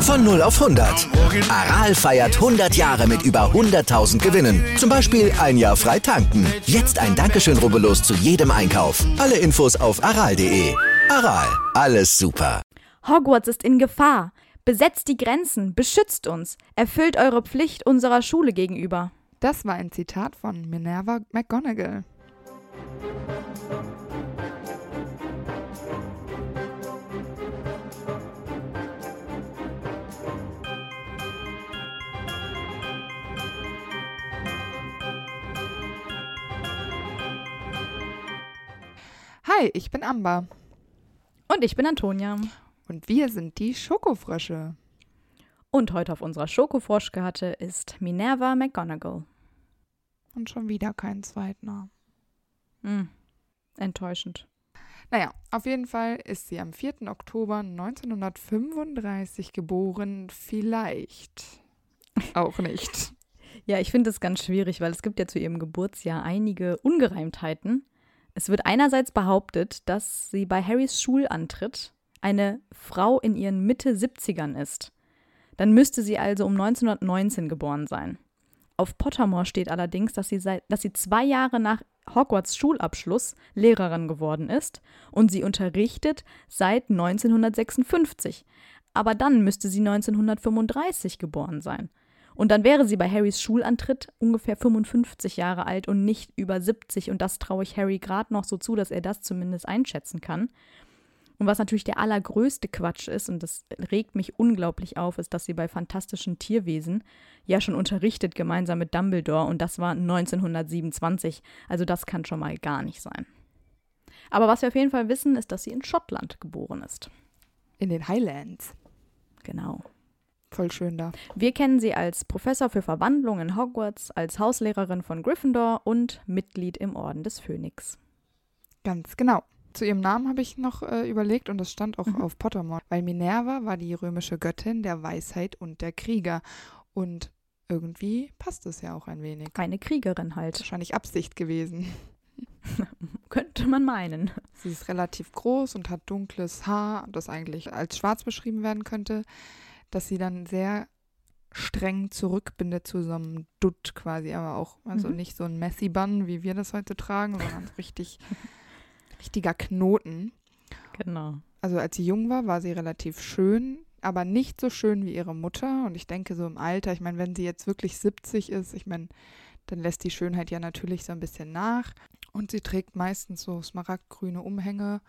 Von 0 auf 100. Aral feiert 100 Jahre mit über 100.000 Gewinnen. Zum Beispiel ein Jahr frei tanken. Jetzt ein Dankeschön, rubbellos zu jedem Einkauf. Alle Infos auf aral.de. Aral, alles super. Hogwarts ist in Gefahr. Besetzt die Grenzen, beschützt uns, erfüllt eure Pflicht unserer Schule gegenüber. Das war ein Zitat von Minerva McGonagall. Hi, ich bin Amber Und ich bin Antonia. und wir sind die Schokofrösche. Und heute auf unserer Schokofroschkarte ist Minerva McGonagall. Und schon wieder kein Zweitner. Hm. Enttäuschend. Naja, auf jeden Fall ist sie am 4. Oktober 1935 geboren. Vielleicht auch nicht. Ja, ich finde es ganz schwierig, weil es gibt ja zu ihrem Geburtsjahr einige Ungereimtheiten. Es wird einerseits behauptet, dass sie bei Harrys Schulantritt eine Frau in ihren Mitte 70ern ist. Dann müsste sie also um 1919 geboren sein. Auf Pottermore steht allerdings, dass sie, seit, dass sie zwei Jahre nach Hogwarts Schulabschluss Lehrerin geworden ist und sie unterrichtet seit 1956. Aber dann müsste sie 1935 geboren sein. Und dann wäre sie bei Harrys Schulantritt ungefähr 55 Jahre alt und nicht über 70. Und das traue ich Harry gerade noch so zu, dass er das zumindest einschätzen kann. Und was natürlich der allergrößte Quatsch ist, und das regt mich unglaublich auf, ist, dass sie bei Fantastischen Tierwesen ja schon unterrichtet gemeinsam mit Dumbledore und das war 1927. Also das kann schon mal gar nicht sein. Aber was wir auf jeden Fall wissen, ist, dass sie in Schottland geboren ist. In den Highlands. Genau. Voll schön da. Wir kennen sie als Professor für Verwandlung in Hogwarts, als Hauslehrerin von Gryffindor und Mitglied im Orden des Phönix. Ganz genau. Zu ihrem Namen habe ich noch äh, überlegt und das stand auch Mhm. auf Pottermore, weil Minerva war die römische Göttin der Weisheit und der Krieger. Und irgendwie passt es ja auch ein wenig. Eine Kriegerin halt, Wahrscheinlich Absicht gewesen. könnte man meinen. Sie ist relativ groß und hat dunkles Haar, das eigentlich als schwarz beschrieben werden könnte, dass sie dann sehr streng zurückbindet zu so einem Dutt quasi, aber auch, also Mhm. nicht so ein Messy Bun, wie wir das heute tragen, sondern so richtig, richtiger Knoten. Genau. Also als sie jung war, war sie relativ schön, aber nicht so schön wie ihre Mutter. Und ich denke so im Alter, ich meine, wenn sie jetzt wirklich 70 ist, ich meine, dann lässt die Schönheit ja natürlich so ein bisschen nach. Und sie trägt meistens so smaragdgrüne Umhänge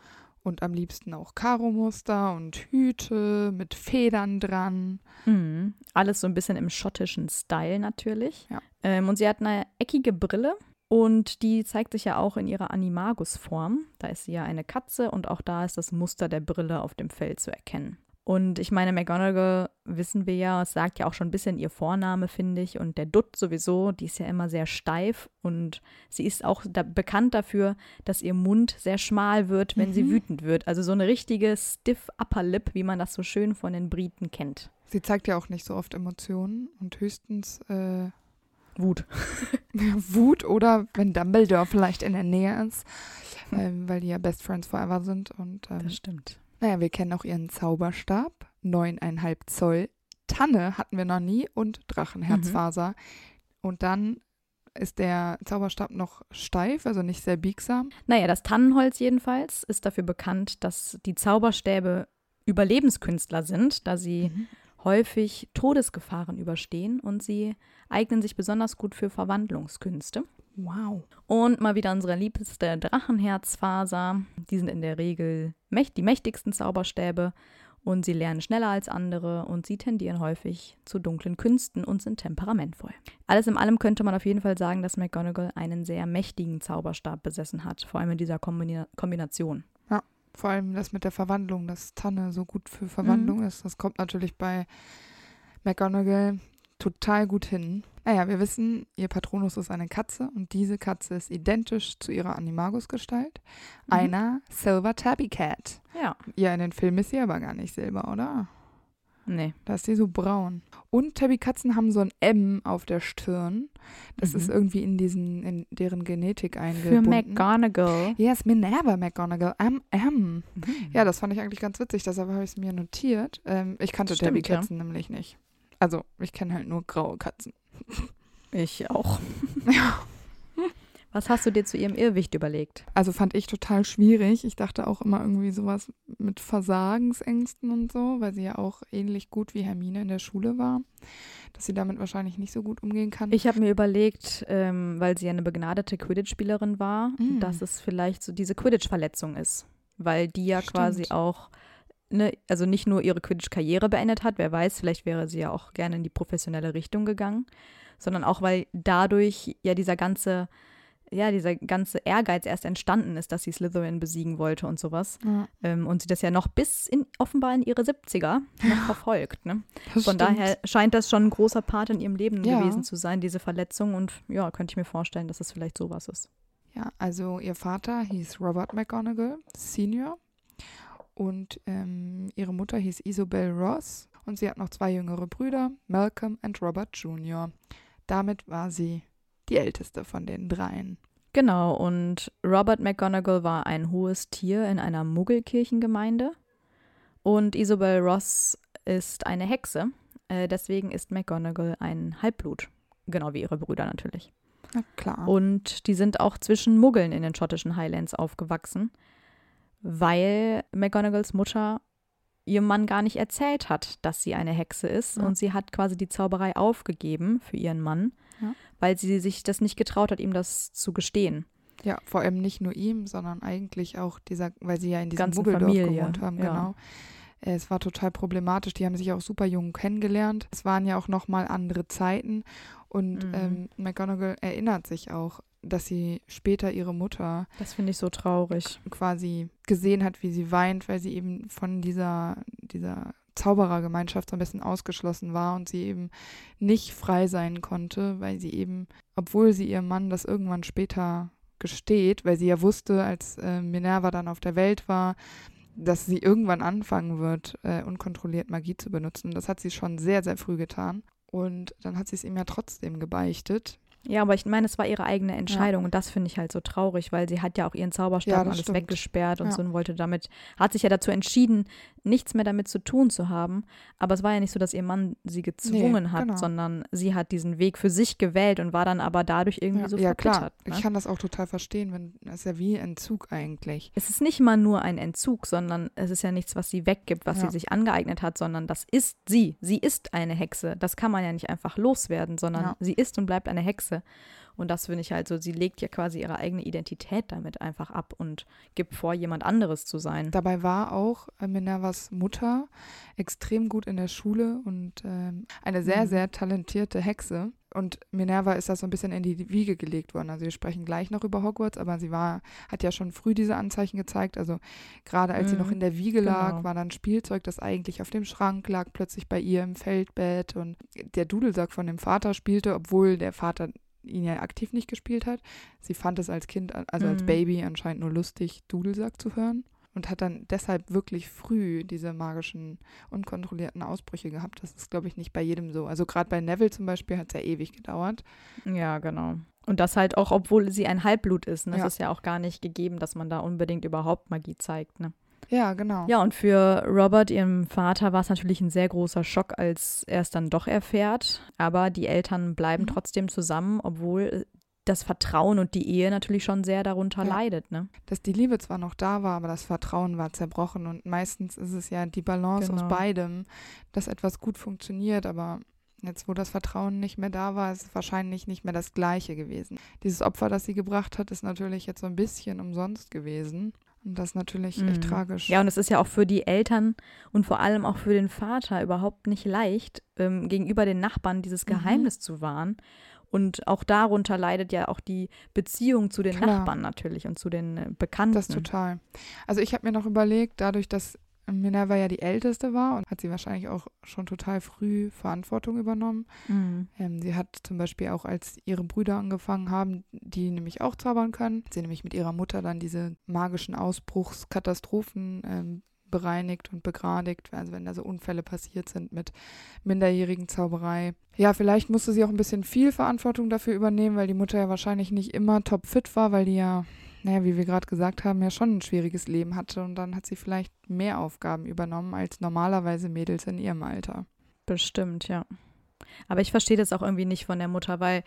und am liebsten auch Karo-Muster und Hüte mit Federn dran. Mhm. Alles so ein bisschen im schottischen Style natürlich. Ja. Ähm, und sie hat eine eckige Brille und die zeigt sich ja auch in ihrer Animagus-Form. Da ist sie ja eine Katze und auch da ist das Muster der Brille auf dem Fell zu erkennen. Und ich meine, McGonagall wissen wir ja, es sagt ja auch schon ein bisschen ihr Vorname, finde ich. Und der Dutt sowieso, die ist ja immer sehr steif und sie ist auch da bekannt dafür, dass ihr Mund sehr schmal wird, wenn sie Mhm. wütend wird. Also so eine richtige stiff Upper Lip, wie man das so schön von den Briten kennt. Sie zeigt ja auch nicht so oft Emotionen und höchstens äh, Wut. Wut oder wenn Dumbledore vielleicht in der Nähe ist, ähm, weil die ja Best Friends Forever sind. Und ähm, Das stimmt. Naja, wir kennen auch ihren Zauberstab, neuneinhalb Zoll. Tanne hatten wir noch nie und Drachenherzfaser. Und dann ist der Zauberstab noch steif, also nicht sehr biegsam. Naja, das Tannenholz jedenfalls ist dafür bekannt, dass die Zauberstäbe Überlebenskünstler sind, da sie häufig Todesgefahren überstehen und sie eignen sich besonders gut für Verwandlungskünste. Wow. Und mal wieder unsere liebste Drachenherzfaser. Die sind in der Regel mächt die mächtigsten Zauberstäbe und sie lernen schneller als andere und sie tendieren häufig zu dunklen Künsten und sind temperamentvoll. Alles in allem könnte man auf jeden Fall sagen, dass McGonagall einen sehr mächtigen Zauberstab besessen hat, vor allem in dieser Kombina Kombination. Vor allem das mit der Verwandlung, dass Tanne so gut für Verwandlung ist. Das kommt natürlich bei McGonagall total gut hin. Naja, wir wissen, ihr Patronus ist eine Katze und diese Katze ist identisch zu ihrer Animagus-Gestalt. Mhm. Einer Silver Tabby Cat. Ja, Ja, in den Filmen ist sie aber gar nicht silber, oder? Nee. Da ist sie so braun. Und Tabby-Katzen haben so ein M auf der Stirn. Das Mhm. ist irgendwie in diesen, in deren Genetik Für eingebunden. McGonagall. Yes, Minerva McGonagall. M, M. Mhm. Ja, das fand ich eigentlich ganz witzig, deshalb habe ich es mir notiert. Ähm, ich kannte Tabby-Katzen nämlich nicht. Also, ich kenne halt nur graue Katzen. Ich auch. Ja. Was hast du dir zu ihrem Irrwicht überlegt? Also fand ich total schwierig. Ich dachte auch immer irgendwie sowas mit Versagensängsten und so, weil sie ja auch ähnlich gut wie Hermine in der Schule war, dass sie damit wahrscheinlich nicht so gut umgehen kann. Ich habe mir überlegt, ähm, weil sie ja eine begnadete Quidditch-Spielerin war, Mm. dass es vielleicht so diese Quidditch-Verletzung ist. Weil die ja Stimmt. quasi auch, ne, also nicht nur ihre Quidditch-Karriere beendet hat, wer weiß, vielleicht wäre sie ja auch gerne in die professionelle Richtung gegangen, sondern auch, weil dadurch ja dieser ganze, ja, dieser ganze Ehrgeiz erst entstanden ist, dass sie Slytherin besiegen wollte und sowas. ja, Ähm, und sie das ja noch bis in, offenbar in ihre 70er noch verfolgt, ne? das Von stimmt. daher scheint das schon ein großer Part in ihrem Leben Ja. gewesen zu sein, diese Verletzung. Und ja, könnte ich mir vorstellen, dass es vielleicht sowas ist. Ja, also ihr Vater hieß Robert McGonagall Senior und ähm, ihre Mutter hieß Isobel Ross und sie hat noch zwei jüngere Brüder, Malcolm und Robert Jr. Damit war sie die älteste von den dreien. Genau, und Robert McGonagall war ein hohes Tier in einer Muggelkirchengemeinde. Und Isabel Ross ist eine Hexe. Äh, deswegen ist McGonagall ein Halbblut. Genau wie ihre Brüder natürlich. Na klar. Und die sind auch zwischen Muggeln in den schottischen Highlands aufgewachsen, weil McGonagalls Mutter ihrem Mann gar nicht erzählt hat, dass sie eine Hexe ist. Ja. Und sie hat quasi die Zauberei aufgegeben für ihren Mann, Ja. weil sie sich das nicht getraut hat, ihm das zu gestehen. Ja, vor allem nicht nur ihm, sondern eigentlich auch dieser, weil sie ja in diesem Ganzen Muggeldorf Familie, gewohnt haben, ja. genau. Äh, Es war total problematisch. Die haben sich auch super jung kennengelernt. Es waren ja auch nochmal andere Zeiten. Und Mhm. ähm, McGonagall erinnert sich auch, dass sie später ihre Mutter Das finde ich so traurig. quasi gesehen hat, wie sie weint, weil sie eben von dieser, dieser Zauberergemeinschaft so ein bisschen ausgeschlossen war und sie eben nicht frei sein konnte, weil sie eben, obwohl sie ihrem Mann das irgendwann später gesteht, weil sie ja wusste, als äh, Minerva dann auf der Welt war, dass sie irgendwann anfangen wird, äh, unkontrolliert Magie zu benutzen. Das hat sie schon sehr, sehr früh getan. Und dann hat sie es ihm ja trotzdem gebeichtet. Ja, aber ich meine, es war ihre eigene Entscheidung und das finde ich halt so traurig, weil sie hat ja auch ihren Zauberstab Ja, alles stimmt. weggesperrt und Ja. so und wollte damit, hat sich ja dazu entschieden, nichts mehr damit zu tun zu haben. Aber es war ja nicht so, dass ihr Mann sie gezwungen Nee, hat, genau. sondern sie hat diesen Weg für sich gewählt und war dann aber dadurch irgendwie Ja, so ja klar. verbittert. Ne? Ich kann das auch total verstehen, wenn das ist ja wie Entzug eigentlich. es ist nicht mal nur ein Entzug, sondern es ist ja nichts, was sie weggibt, was Ja. sie sich angeeignet hat, sondern das ist sie. Sie ist eine Hexe. Das kann man ja nicht einfach loswerden, sondern Ja. sie ist und bleibt eine Hexe. Und das finde ich halt so, sie legt ja quasi ihre eigene Identität damit einfach ab und gibt vor, jemand anderes zu sein. Dabei war auch äh, Minervas Mutter extrem gut in der Schule und ähm, eine sehr, Mhm. sehr talentierte Hexe. Und Minerva ist das so ein bisschen in die Wiege gelegt worden. Also wir sprechen gleich noch über Hogwarts, aber sie war, hat ja schon früh diese Anzeichen gezeigt. Also gerade als sie Mhm, noch in der Wiege lag, genau. war dann Spielzeug, das eigentlich auf dem Schrank lag, plötzlich bei ihr im Feldbett. Und der Dudelsack von dem Vater spielte, obwohl der Vater ihn ja aktiv nicht gespielt hat. Sie fand es als Kind, also als Mhm. Baby anscheinend nur lustig, Dudelsack zu hören und hat dann deshalb wirklich früh diese magischen, unkontrollierten Ausbrüche gehabt. Das ist, glaube ich, nicht bei jedem so. Also gerade bei Neville zum Beispiel hat es ja ewig gedauert. Ja, genau. Und das halt auch, obwohl sie ein Halbblut ist. Ne? Ja. Es ist ja auch gar nicht gegeben, dass man da unbedingt überhaupt Magie zeigt. Ne? Ja, genau. Ja, und für Robert, ihrem Vater, war es natürlich ein sehr großer Schock, als er es dann doch erfährt. Aber die Eltern bleiben Mhm. trotzdem zusammen, obwohl das Vertrauen und die Ehe natürlich schon sehr darunter Ja. leidet. Ne? Dass die Liebe zwar noch da war, aber das Vertrauen war zerbrochen. Und meistens ist es ja die Balance Genau. aus beidem, dass etwas gut funktioniert, aber Jetzt, wo das Vertrauen nicht mehr da war, ist es wahrscheinlich nicht mehr das Gleiche gewesen. Dieses Opfer, das sie gebracht hat, ist natürlich jetzt so ein bisschen umsonst gewesen. Und das ist natürlich echt Mhm. tragisch. Ja, und es ist ja auch für die Eltern und vor allem auch für den Vater überhaupt nicht leicht, ähm, gegenüber den Nachbarn dieses Mhm. Geheimnis zu wahren. Und auch darunter leidet ja auch die Beziehung zu den Klar. Nachbarn natürlich und zu den äh, Bekannten. Das total. Also ich habe mir noch überlegt, dadurch, dass Minerva ja die Älteste war und hat sie wahrscheinlich auch schon total früh Verantwortung übernommen. Mhm. Ähm, sie hat zum Beispiel auch, als ihre Brüder angefangen haben, die nämlich auch zaubern können, hat sie nämlich mit ihrer Mutter dann diese magischen Ausbruchskatastrophen ähm, bereinigt und begradigt, also wenn da so Unfälle passiert sind mit minderjährigen Zauberei. Ja, vielleicht musste sie auch ein bisschen viel Verantwortung dafür übernehmen, weil die Mutter ja wahrscheinlich nicht immer topfit war, weil die ja, naja, wie wir gerade gesagt haben, ja schon ein schwieriges Leben hatte und dann hat sie vielleicht mehr Aufgaben übernommen als normalerweise Mädels in ihrem Alter. Bestimmt, ja. Aber ich verstehe das auch irgendwie nicht von der Mutter, weil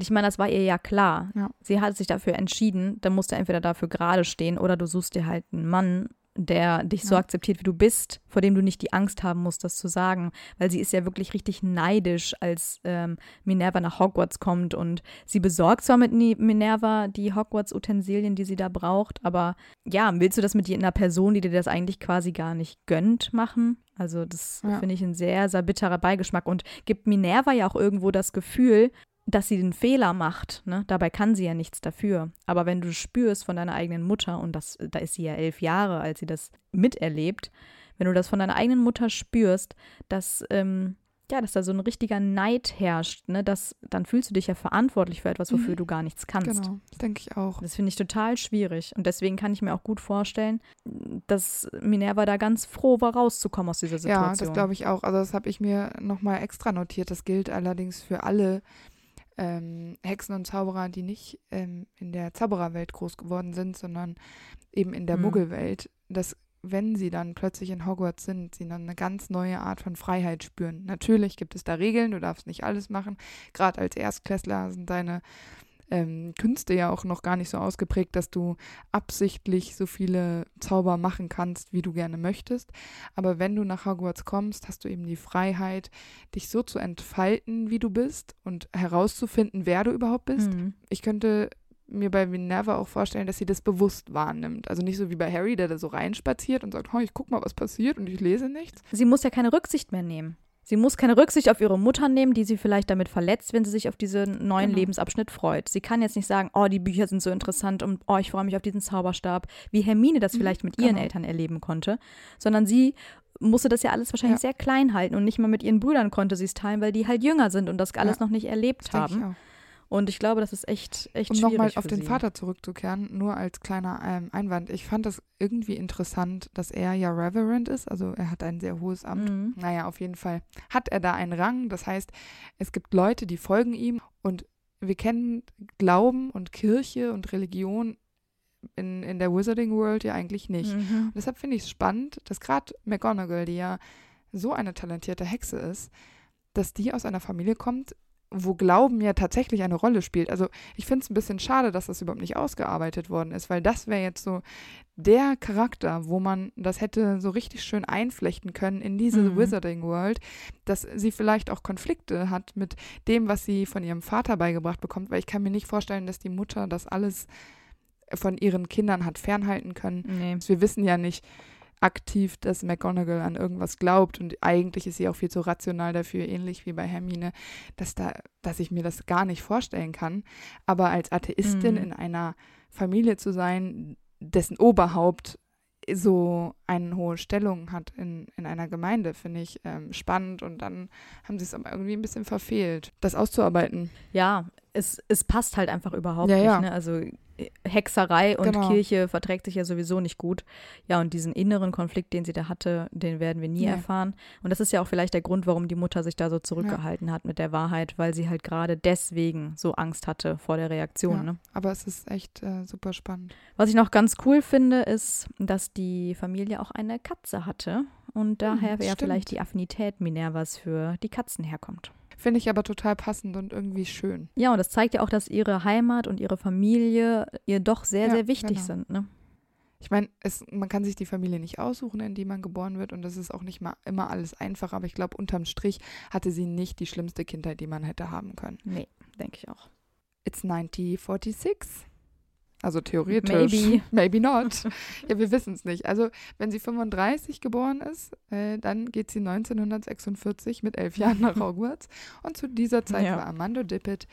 ich meine, das war ihr ja klar. Ja. Sie hat sich dafür entschieden, dann musst du entweder dafür gerade stehen oder du suchst dir halt einen Mann, der dich so Ja. akzeptiert, wie du bist, vor dem du nicht die Angst haben musst, das zu sagen. Weil sie ist ja wirklich richtig neidisch, als ähm, Minerva nach Hogwarts kommt und sie besorgt zwar mit Minerva die Hogwarts-Utensilien, die sie da braucht, aber ja, willst du das mit einer Person, die dir das eigentlich quasi gar nicht gönnt, machen? Also das Ja. finde ich ein sehr, sehr bitterer Beigeschmack und gibt Minerva ja auch irgendwo das Gefühl, dass sie den Fehler macht. Ne? Dabei kann sie ja nichts dafür. Aber wenn du spürst von deiner eigenen Mutter, und das, da ist sie ja elf Jahre, als sie das miterlebt, wenn du das von deiner eigenen Mutter spürst, dass, ähm, ja, dass da so ein richtiger Neid herrscht, ne? dass, dann fühlst du dich ja verantwortlich für etwas, wofür Mhm. du gar nichts kannst. Genau, das denke ich auch. Das finde ich total schwierig. Und deswegen kann ich mir auch gut vorstellen, dass Minerva da ganz froh war, rauszukommen aus dieser Situation. Ja, das glaube ich auch. Also das habe ich mir nochmal extra notiert. Das gilt allerdings für alle ähm, Hexen und Zauberer, die nicht ähm, in der Zaubererwelt groß geworden sind, sondern eben in der Mhm. Muggelwelt, dass wenn sie dann plötzlich in Hogwarts sind, sie dann eine ganz neue Art von Freiheit spüren. Natürlich gibt es da Regeln, du darfst nicht alles machen. Gerade als Erstklässler sind deine ähm, Künste ja auch noch gar nicht so ausgeprägt, dass du absichtlich so viele Zauber machen kannst, wie du gerne möchtest. Aber wenn du nach Hogwarts kommst, hast du eben die Freiheit, dich so zu entfalten, wie du bist und herauszufinden, wer du überhaupt bist. Mhm. Ich könnte mir bei Minerva auch vorstellen, dass sie das bewusst wahrnimmt. Also nicht so wie bei Harry, der da so reinspaziert und sagt, oh, ich guck mal, was passiert und ich lese nichts. Sie muss ja keine Rücksicht mehr nehmen. Sie muss keine Rücksicht auf ihre Mutter nehmen, die sie vielleicht damit verletzt, wenn sie sich auf diesen neuen Genau. Lebensabschnitt freut. Sie kann jetzt nicht sagen, oh, die Bücher sind so interessant und oh, ich freue mich auf diesen Zauberstab, wie Hermine das Mhm, vielleicht mit ihren genau. Eltern erleben konnte, sondern sie musste das ja alles wahrscheinlich Ja. sehr klein halten und nicht mal mit ihren Brüdern konnte sie es teilen, weil die halt jünger sind und das alles noch nicht erlebt Das haben. Und ich glaube, das ist echt, echt Um schwierig nochmal für auf den sie. Vater zurückzukehren, nur als kleiner ähm, Einwand. Ich fand das irgendwie interessant, dass er ja Reverend ist, also er hat ein sehr hohes Amt. Mhm. Naja, auf jeden Fall hat er da einen Rang. Das heißt, es gibt Leute, die folgen ihm und wir kennen Glauben und Kirche und Religion in, in der Wizarding World ja eigentlich nicht. Mhm. Und deshalb finde ich es spannend, dass gerade McGonagall, die ja so eine talentierte Hexe ist, dass die aus einer Familie kommt, wo Glauben ja tatsächlich eine Rolle spielt. Also ich finde es ein bisschen schade, dass das überhaupt nicht ausgearbeitet worden ist, weil das wäre jetzt so der Charakter, wo man das hätte so richtig schön einflechten können in diese Mhm. Wizarding World, dass sie vielleicht auch Konflikte hat mit dem, was sie von ihrem Vater beigebracht bekommt, weil ich kann mir nicht vorstellen, dass die Mutter das alles von ihren Kindern hat fernhalten können. Nee. Wir wissen ja nicht aktiv, dass McGonagall an irgendwas glaubt und eigentlich ist sie auch viel zu rational dafür, ähnlich wie bei Hermine, dass da, dass ich mir das gar nicht vorstellen kann. Aber als Atheistin Mhm. in einer Familie zu sein, dessen Oberhaupt so eine hohe Stellung hat in, in einer Gemeinde, finde ich ähm, spannend und dann haben sie es aber irgendwie ein bisschen verfehlt, das auszuarbeiten. Ja, es, es passt halt einfach überhaupt Ja, nicht. ja. Ne? Also Hexerei und Genau. Kirche verträgt sich ja sowieso nicht gut. Ja, und diesen inneren Konflikt, den sie da hatte, den werden wir nie Nee. erfahren. Und das ist ja auch vielleicht der Grund, warum die Mutter sich da so zurückgehalten hat mit der Wahrheit, weil sie halt gerade deswegen so Angst hatte vor der Reaktion. Ja, Ne? aber es ist echt äh, super spannend. Was ich noch ganz cool finde, ist, dass die Familie auch eine Katze hatte und daher ja stimmt. vielleicht die Affinität Minervas für die Katzen herkommt. Finde ich aber total passend und irgendwie schön. Ja, und das zeigt ja auch, dass ihre Heimat und ihre Familie ihr doch sehr, Ja, sehr wichtig genau. sind. Ne? Ich meine, es, man kann sich die Familie nicht aussuchen, in die man geboren wird und das ist auch nicht mal immer alles einfach, aber ich glaube, unterm Strich hatte sie nicht die schlimmste Kindheit, die man hätte haben können. Nee, denke ich auch. It's 1946. Also theoretisch. Maybe. Maybe not. ja, wir wissen es nicht. Also, wenn sie 35 geboren ist, äh, dann geht sie 1946 mit elf Jahren nach Hogwarts. Und zu dieser Zeit Ja. war Armando Dippet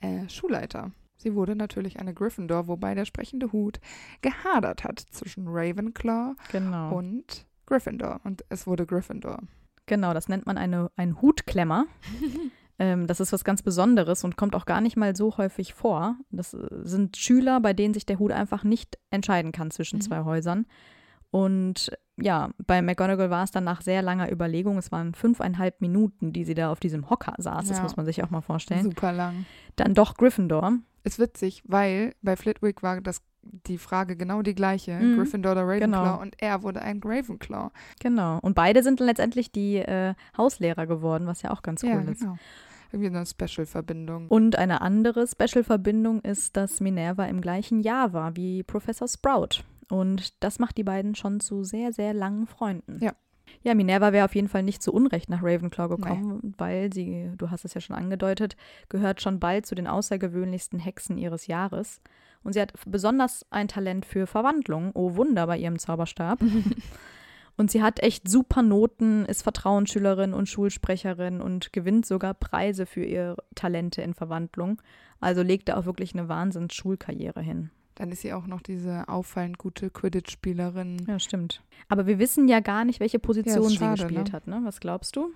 äh, Schulleiter. Sie wurde natürlich eine Gryffindor, wobei der sprechende Hut gehadert hat zwischen Ravenclaw Genau. und Gryffindor. Und es wurde Gryffindor. genau, das nennt man eine, ein Hutklemmer. ähm, das ist was ganz Besonderes und kommt auch gar nicht mal so häufig vor. Das äh, sind Schüler, bei denen sich der Hut einfach nicht entscheiden kann zwischen Mhm. zwei Häusern. Und ja, bei McGonagall war es dann nach sehr langer Überlegung, es waren fünfeinhalb Minuten, die sie da auf diesem Hocker saß, das Ja. muss man sich auch mal vorstellen. Super lang. Dann doch Gryffindor. Ist witzig, weil bei Flitwick war das die Frage genau die gleiche. Mhm. Gryffindor oder Ravenclaw Genau. und er wurde ein Ravenclaw. Genau. Und beide sind dann letztendlich die äh, Hauslehrer geworden, was ja auch ganz cool ja, ist. Irgendwie eine Special-Verbindung. Und eine andere Special-Verbindung ist, dass Minerva im gleichen Jahr war wie Professor Sprout. Und das macht die beiden schon zu sehr, sehr langen Freunden. Ja. Ja, Minerva wäre auf jeden Fall nicht zu Unrecht nach Ravenclaw gekommen, weil sie, du hast es ja schon angedeutet, gehört schon bald zu den außergewöhnlichsten Hexen ihres Jahres. Und sie hat besonders ein Talent für Verwandlung. Oh Wunder bei ihrem Zauberstab. Und sie hat echt super Noten, ist Vertrauensschülerin und Schulsprecherin und gewinnt sogar Preise für ihre Talente in Verwandlung. Also legt da auch wirklich eine Wahnsinns-Schulkarriere hin. Dann ist sie auch noch diese auffallend gute Quidditch-Spielerin. Ja, stimmt. Aber wir wissen ja gar nicht, welche Position sie schade, gespielt ne? hat, ne? Was glaubst du?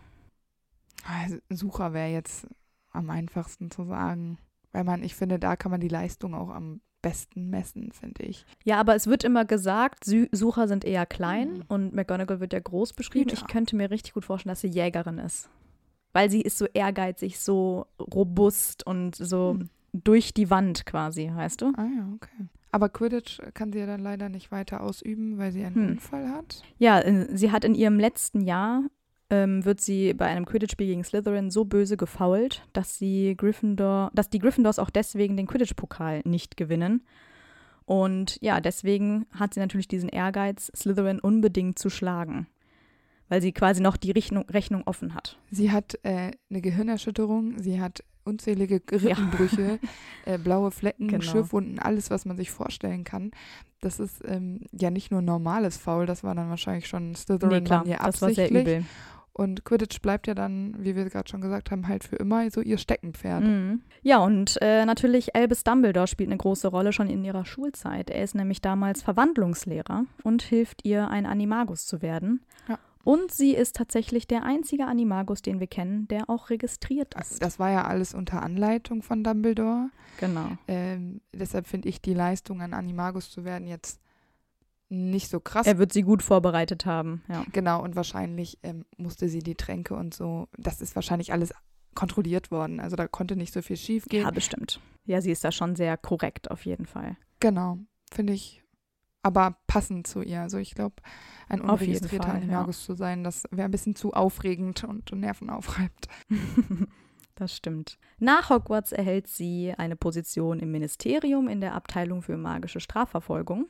Also, Sucher wäre jetzt am einfachsten zu sagen. Weil man, ich finde, da kann man die Leistung auch am besten messen, finde ich. Ja, aber es wird immer gesagt, Sü Sucher sind eher klein Mhm. und McGonagall wird ja groß beschrieben. Hüter. Ich könnte mir richtig gut vorstellen, dass sie Jägerin ist. Weil sie ist so ehrgeizig, so robust und so Hm. durch die Wand quasi, weißt du? Ah ja, okay. Aber Quidditch kann sie ja dann leider nicht weiter ausüben, weil sie einen Hm. Unfall hat. Ja, sie hat in ihrem letzten Jahr, ähm, wird sie bei einem Quidditch-Spiel gegen Slytherin so böse gefoult, dass sie Gryffindor, dass die Gryffindors auch deswegen den Quidditch-Pokal nicht gewinnen. Und ja, deswegen hat sie natürlich diesen Ehrgeiz, Slytherin unbedingt zu schlagen. Weil sie quasi noch die Rechnung, Rechnung offen hat. Sie hat äh, eine Gehirnerschütterung, sie hat unzählige Rippenbrüche, äh, blaue Flecken, Genau. Schürfwunden, alles, was man sich vorstellen kann. Das ist ähm, ja nicht nur normales Foul, das war dann wahrscheinlich schon Slytherin Nee, klar, das war sehr absichtlich. übel. Und Quidditch bleibt ja dann, wie wir gerade schon gesagt haben, halt für immer so ihr Steckenpferd. Mhm. Ja, und äh, natürlich Albus Dumbledore spielt eine große Rolle schon in ihrer Schulzeit. Er ist nämlich damals Verwandlungslehrer und hilft ihr, ein Animagus zu werden. Ja. Und sie ist tatsächlich der einzige Animagus, den wir kennen, der auch registriert ist. Das war ja alles unter Anleitung von Dumbledore. genau. Ähm, deshalb finde ich die Leistung, ein Animagus zu werden, jetzt nicht so krass. Er wird sie gut vorbereitet haben, ja. Genau, und wahrscheinlich ähm, musste sie die Tränke und so, das ist wahrscheinlich alles kontrolliert worden. Also da konnte nicht so viel schief gehen. Ja, bestimmt. Ja, sie ist da schon sehr korrekt auf jeden Fall. Genau, finde ich aber passend zu ihr. Also ich glaube, ein unregistrierter Animagus zu sein, das wäre ein bisschen zu aufregend und Nerven aufreibt. Das stimmt. Nach Hogwarts erhält sie eine Position im Ministerium in der Abteilung für magische Strafverfolgung.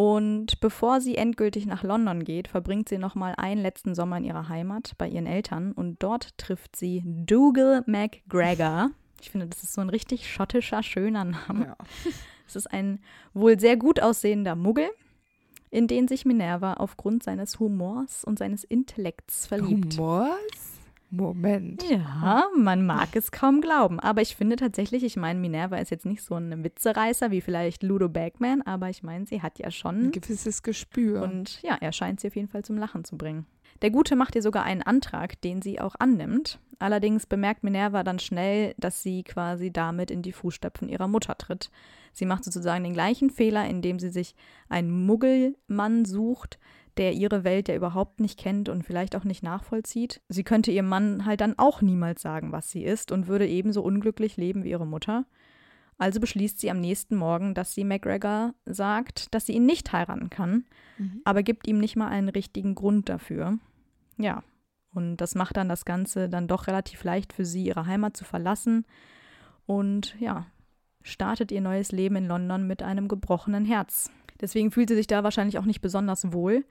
Und bevor sie endgültig nach London geht, verbringt sie nochmal einen letzten Sommer in ihrer Heimat bei ihren Eltern und dort trifft sie Dougal MacGregor. Ich finde, das ist so ein richtig schottischer, schöner Name. Ja. Es ist ein wohl sehr gut aussehender Muggel, in den sich Minerva aufgrund seines Humors und seines Intellekts verliebt. Humors? Moment. Ja, man mag es kaum glauben. Aber ich finde tatsächlich, ich meine, Minerva ist jetzt nicht so ein Witzereißer wie vielleicht Ludo Bagman, aber ich meine, sie hat ja Ein schon. gewisses Gespür. Und ja, er scheint sie auf jeden Fall zum Lachen zu bringen. Der Gute macht ihr sogar einen Antrag, den sie auch annimmt. Allerdings bemerkt Minerva dann schnell, dass sie quasi damit in die Fußstapfen ihrer Mutter tritt. Sie macht sozusagen den gleichen Fehler, indem sie sich einen Muggelmann sucht, der ihre Welt ja überhaupt nicht kennt und vielleicht auch nicht nachvollzieht. Sie könnte ihrem Mann halt dann auch niemals sagen, was sie ist und würde ebenso unglücklich leben wie ihre Mutter. Also beschließt sie am nächsten Morgen, dass sie McGregor sagt, dass sie ihn nicht heiraten kann, Mhm. aber gibt ihm nicht mal einen richtigen Grund dafür. Ja, und das macht dann das Ganze dann doch relativ leicht für sie, ihre Heimat zu verlassen und ja, startet ihr neues Leben in London mit einem gebrochenen Herz. Deswegen fühlt sie sich da wahrscheinlich auch nicht besonders wohl.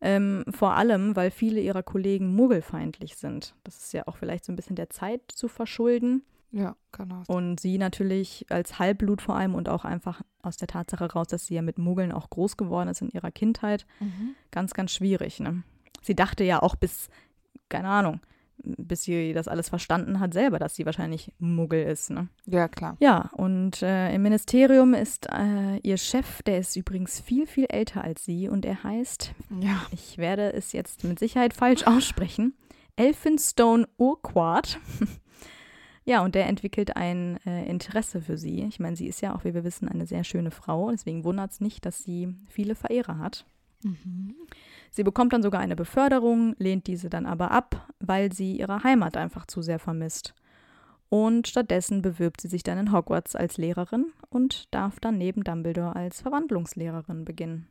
Ähm, vor allem, weil viele ihrer Kollegen muggelfeindlich sind. Das ist ja auch vielleicht so ein bisschen der Zeit zu verschulden. Ja, kann auch. Und sie natürlich als Halbblut vor allem und auch einfach aus der Tatsache raus, dass sie ja mit Muggeln auch groß geworden ist in ihrer Kindheit, Mhm. ganz, ganz schwierig. Ne? Sie dachte ja auch bis, keine Ahnung, bis sie das alles verstanden hat, selber, dass sie wahrscheinlich Muggel ist. Ne? Ja, klar. Ja, und äh, im Ministerium ist äh, ihr Chef, der ist übrigens viel, viel älter als sie und er heißt, Ja. ich werde es jetzt mit Sicherheit falsch aussprechen, Elphinstone Urquhart. Ja, und der entwickelt ein äh, Interesse für sie. Ich meine, sie ist ja auch, wie wir wissen, eine sehr schöne Frau. Deswegen wundert es nicht, dass sie viele Verehrer hat. Mhm. Sie bekommt dann sogar eine Beförderung, lehnt diese dann aber ab, weil sie ihre Heimat einfach zu sehr vermisst. Und stattdessen bewirbt sie sich dann in Hogwarts als Lehrerin und darf dann neben Dumbledore als Verwandlungslehrerin beginnen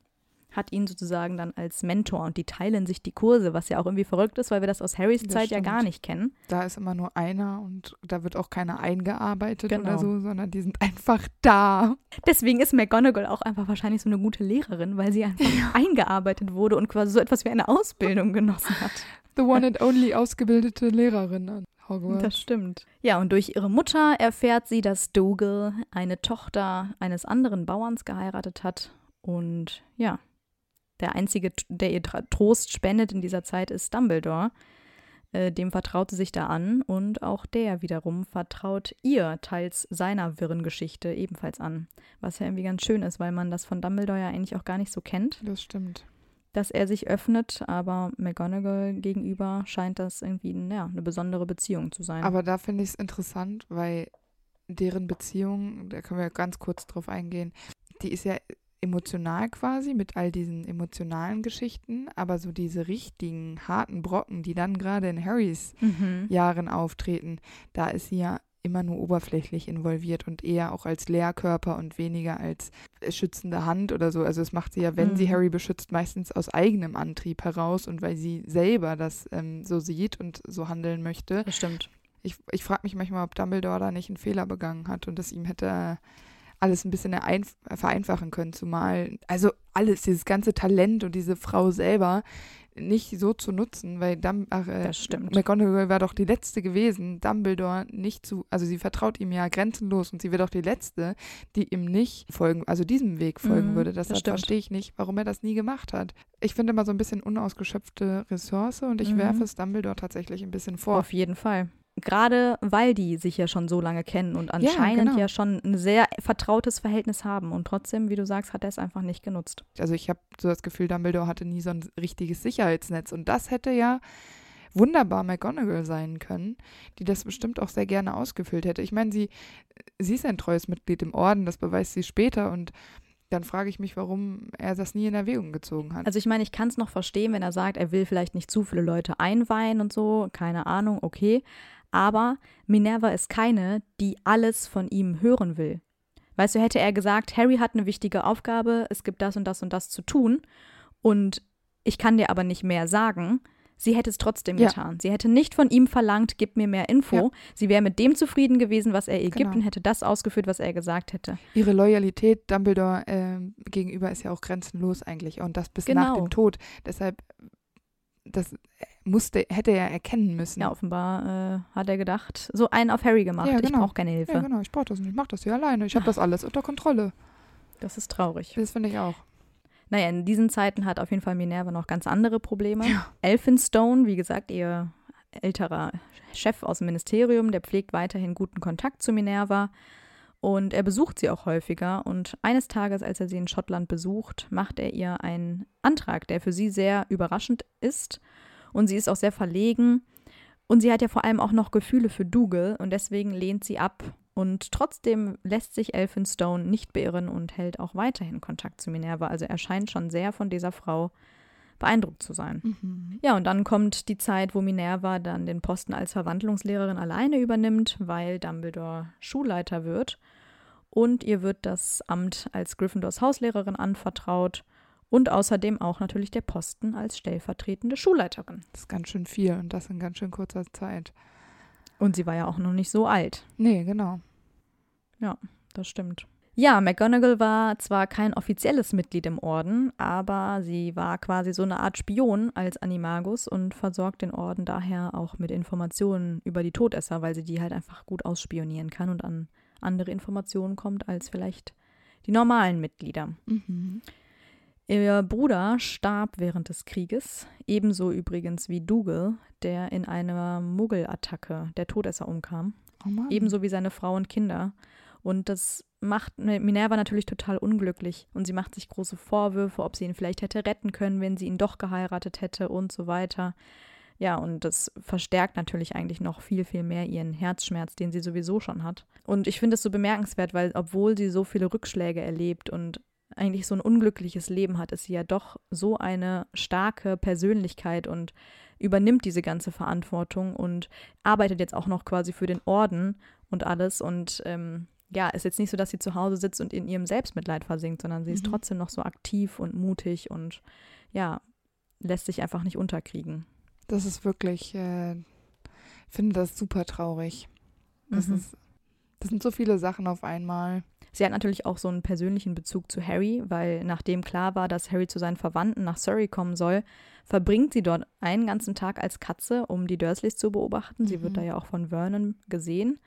hat ihn sozusagen dann als Mentor und die teilen sich die Kurse, was ja auch irgendwie verrückt ist, weil wir das aus Harrys das Zeit stimmt. ja gar nicht kennen. Da ist immer nur einer und da wird auch keiner eingearbeitet genau. oder so, sondern die sind einfach da. Deswegen ist McGonagall auch einfach wahrscheinlich so eine gute Lehrerin, weil sie einfach ja. eingearbeitet wurde und quasi so etwas wie eine Ausbildung genossen hat. The one and only ausgebildete Lehrerin an Hogwarts. Das stimmt. Ja, und durch ihre Mutter erfährt sie, dass Dougal eine Tochter eines anderen Bauerns geheiratet hat. Und ja, der einzige, der ihr Trost spendet in dieser Zeit, ist Dumbledore. Äh, dem vertraut sie sich da an und auch der wiederum vertraut ihr teils seiner wirren Geschichte ebenfalls an. Was ja irgendwie ganz schön ist, weil man das von Dumbledore ja eigentlich auch gar nicht so kennt. Das stimmt. Dass er sich öffnet, aber McGonagall gegenüber scheint das irgendwie ja, eine besondere Beziehung zu sein. Aber da finde ich es interessant, weil deren Beziehung, da können wir ganz kurz drauf eingehen, die ist ja emotional quasi mit all diesen emotionalen Geschichten, aber so diese richtigen harten Brocken, die dann gerade in Harrys mhm. Jahren auftreten, da ist sie ja immer nur oberflächlich involviert und eher auch als Lehrkörper und weniger als schützende Hand oder so. Also es macht sie ja, wenn mhm. sie Harry beschützt, meistens aus eigenem Antrieb heraus und weil sie selber das ähm, so sieht und so handeln möchte. Das stimmt. Ich, ich frage mich manchmal, ob Dumbledore da nicht einen Fehler begangen hat und das ihm hätte alles ein bisschen vereinfachen können, zumal, also alles, dieses ganze Talent und diese Frau selber nicht so zu nutzen, weil Dum ach, äh, McGonagall war doch die letzte gewesen, Dumbledore nicht zu, also sie vertraut ihm ja grenzenlos und sie wird auch die letzte, die ihm nicht folgen, also diesem Weg folgen mhm, würde. Deshalb das verstehe ich nicht, warum er das nie gemacht hat. Ich finde immer so ein bisschen unausgeschöpfte Ressource und ich mhm. werfe es Dumbledore tatsächlich ein bisschen vor. Auf jeden Fall gerade weil die sich ja schon so lange kennen und anscheinend ja, genau. ja, schon ein sehr vertrautes Verhältnis haben. Und trotzdem, wie du sagst, hat er es einfach nicht genutzt. Also ich habe so das Gefühl, Dumbledore hatte nie so ein richtiges Sicherheitsnetz. Und das hätte ja wunderbar McGonagall sein können, die das bestimmt auch sehr gerne ausgefüllt hätte. Ich meine, sie, sie ist ein treues Mitglied im Orden, das beweist sie später und dann frage ich mich, warum er das nie in Erwägung gezogen hat. Also ich meine, ich kann es noch verstehen, wenn er sagt, er will vielleicht nicht zu viele Leute einweihen und so, keine Ahnung, okay. Aber Minerva ist keine, die alles von ihm hören will. Weißt du, hätte er gesagt, Harry hat eine wichtige Aufgabe, es gibt das und das und das zu tun und ich kann dir aber nicht mehr sagen, sie hätte es trotzdem ja. getan. Sie hätte nicht von ihm verlangt, gib mir mehr Info. Ja. Sie wäre mit dem zufrieden gewesen, was er ihr genau. gibt und hätte das ausgeführt, was er gesagt hätte. Ihre Loyalität Dumbledore äh, gegenüber ist ja auch grenzenlos eigentlich und das bis genau. nach dem Tod. Deshalb das musste, hätte er erkennen müssen. Ja, offenbar äh, hat er gedacht, so einen auf Harry gemacht. Ja, genau. Ich brauche keine Hilfe. Ja, genau, ich brauche das nicht. Ich mache das hier alleine. Ich habe das alles unter Kontrolle. Das ist traurig. Das finde ich auch. Naja, in diesen Zeiten hat auf jeden Fall Minerva noch ganz andere Probleme. Ja. Elphinstone, wie gesagt, ihr älterer Chef aus dem Ministerium, der pflegt weiterhin guten Kontakt zu Minerva. Und er besucht sie auch häufiger. Und eines Tages, als er sie in Schottland besucht, macht er ihr einen Antrag, der für sie sehr überraschend ist. Und sie ist auch sehr verlegen. Und sie hat ja vor allem auch noch Gefühle für Dougal und deswegen lehnt sie ab. Und trotzdem lässt sich Elphinstone nicht beirren und hält auch weiterhin Kontakt zu Minerva. Also er scheint schon sehr von dieser Frau beeindruckt zu sein. Mhm. Ja, und dann kommt die Zeit, wo Minerva dann den Posten als Verwandlungslehrerin alleine übernimmt, weil Dumbledore Schulleiter wird. Und ihr wird das Amt als Gryffindors Hauslehrerin anvertraut und außerdem auch natürlich der Posten als stellvertretende Schulleiterin. Das ist ganz schön viel und das in ganz schön kurzer Zeit. Und sie war ja auch noch nicht so alt. Nee, genau. Ja, das stimmt. Ja, McGonagall war zwar kein offizielles Mitglied im Orden, aber sie war quasi so eine Art Spion als Animagus und versorgt den Orden daher auch mit Informationen über die Todesser, weil sie die halt einfach gut ausspionieren kann und an andere Informationen kommt als vielleicht die normalen Mitglieder. Mhm. Ihr Bruder starb während des Krieges, ebenso übrigens wie Dougal, der in einer Muggelattacke der Todesser umkam. Oh ebenso wie seine Frau und Kinder. Und das macht Minerva natürlich total unglücklich und sie macht sich große Vorwürfe, ob sie ihn vielleicht hätte retten können, wenn sie ihn doch geheiratet hätte und so weiter. Ja, und das verstärkt natürlich eigentlich noch viel, viel mehr ihren Herzschmerz, den sie sowieso schon hat. Und ich finde es so bemerkenswert, weil obwohl sie so viele Rückschläge erlebt und eigentlich so ein unglückliches Leben hat, ist sie ja doch so eine starke Persönlichkeit und übernimmt diese ganze Verantwortung und arbeitet jetzt auch noch quasi für den Orden und alles. Und ähm, ja, ist jetzt nicht so, dass sie zu Hause sitzt und in ihrem Selbstmitleid versinkt, sondern sie mhm. ist trotzdem noch so aktiv und mutig und ja, lässt sich einfach nicht unterkriegen. Das ist wirklich, äh, ich finde das super traurig. Das, mhm. ist, das sind so viele Sachen auf einmal. Sie hat natürlich auch so einen persönlichen Bezug zu Harry, weil nachdem klar war, dass Harry zu seinen Verwandten nach Surrey kommen soll, verbringt sie dort einen ganzen Tag als Katze, um die Dursleys zu beobachten. Mhm. Sie wird da mhm. ja auch von Vernon gesehen.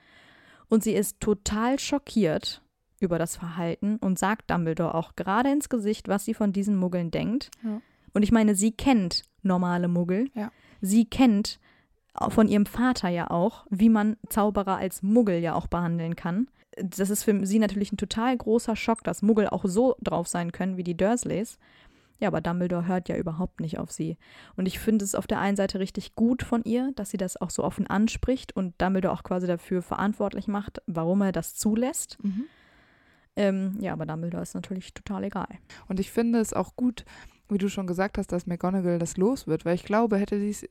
Und sie ist total schockiert über das Verhalten und sagt Dumbledore auch gerade ins Gesicht, was sie von diesen Muggeln denkt. Ja. Und ich meine, sie kennt normale Muggel. Ja. Sie kennt von ihrem Vater ja auch, wie man Zauberer als Muggel ja auch behandeln kann. Das ist für sie natürlich ein total großer Schock, dass Muggel auch so drauf sein können wie die Dursleys. Ja, aber Dumbledore hört ja überhaupt nicht auf sie. Und ich finde es auf der einen Seite richtig gut von ihr, dass sie das auch so offen anspricht und Dumbledore auch quasi dafür verantwortlich macht, warum er das zulässt. Mhm. Ähm, ja, aber Dumbledore ist natürlich total egal. Und ich finde es auch gut, wie du schon gesagt hast, dass McGonagall das los wird, weil ich glaube, hätte sie es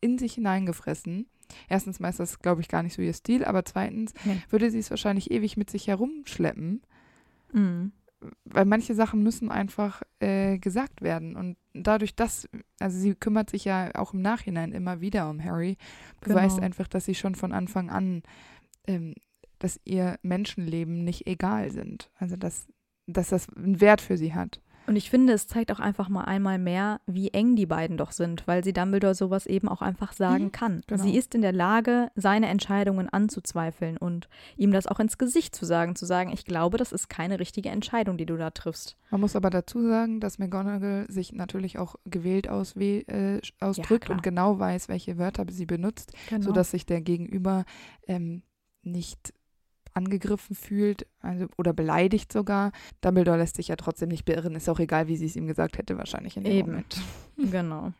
in sich hineingefressen. Erstens mal ist das, glaube ich, gar nicht so ihr Stil, aber zweitens nee. würde sie es wahrscheinlich ewig mit sich herumschleppen. Mhm. Weil manche Sachen müssen einfach äh, gesagt werden. Und dadurch, dass, also sie kümmert sich ja auch im Nachhinein immer wieder um Harry, beweist genau. einfach, dass sie schon von Anfang an, ähm, dass ihr Menschenleben nicht egal sind. Also dass, dass das einen Wert für sie hat. Und ich finde, es zeigt auch einfach mal einmal mehr, wie eng die beiden doch sind, weil sie Dumbledore sowas eben auch einfach sagen mhm, kann. Genau. Sie ist in der Lage, seine Entscheidungen anzuzweifeln und ihm das auch ins Gesicht zu sagen, zu sagen, ich glaube, das ist keine richtige Entscheidung, die du da triffst. Man muss aber dazu sagen, dass McGonagall sich natürlich auch gewählt auswäh äh, ausdrückt ja, und genau weiß, welche Wörter sie benutzt, genau. sodass sich der Gegenüber ähm, nicht angegriffen fühlt also, oder beleidigt sogar. Dumbledore lässt sich ja trotzdem nicht beirren. Ist auch egal, wie sie es ihm gesagt hätte, wahrscheinlich in dem Eben. Moment. Genau.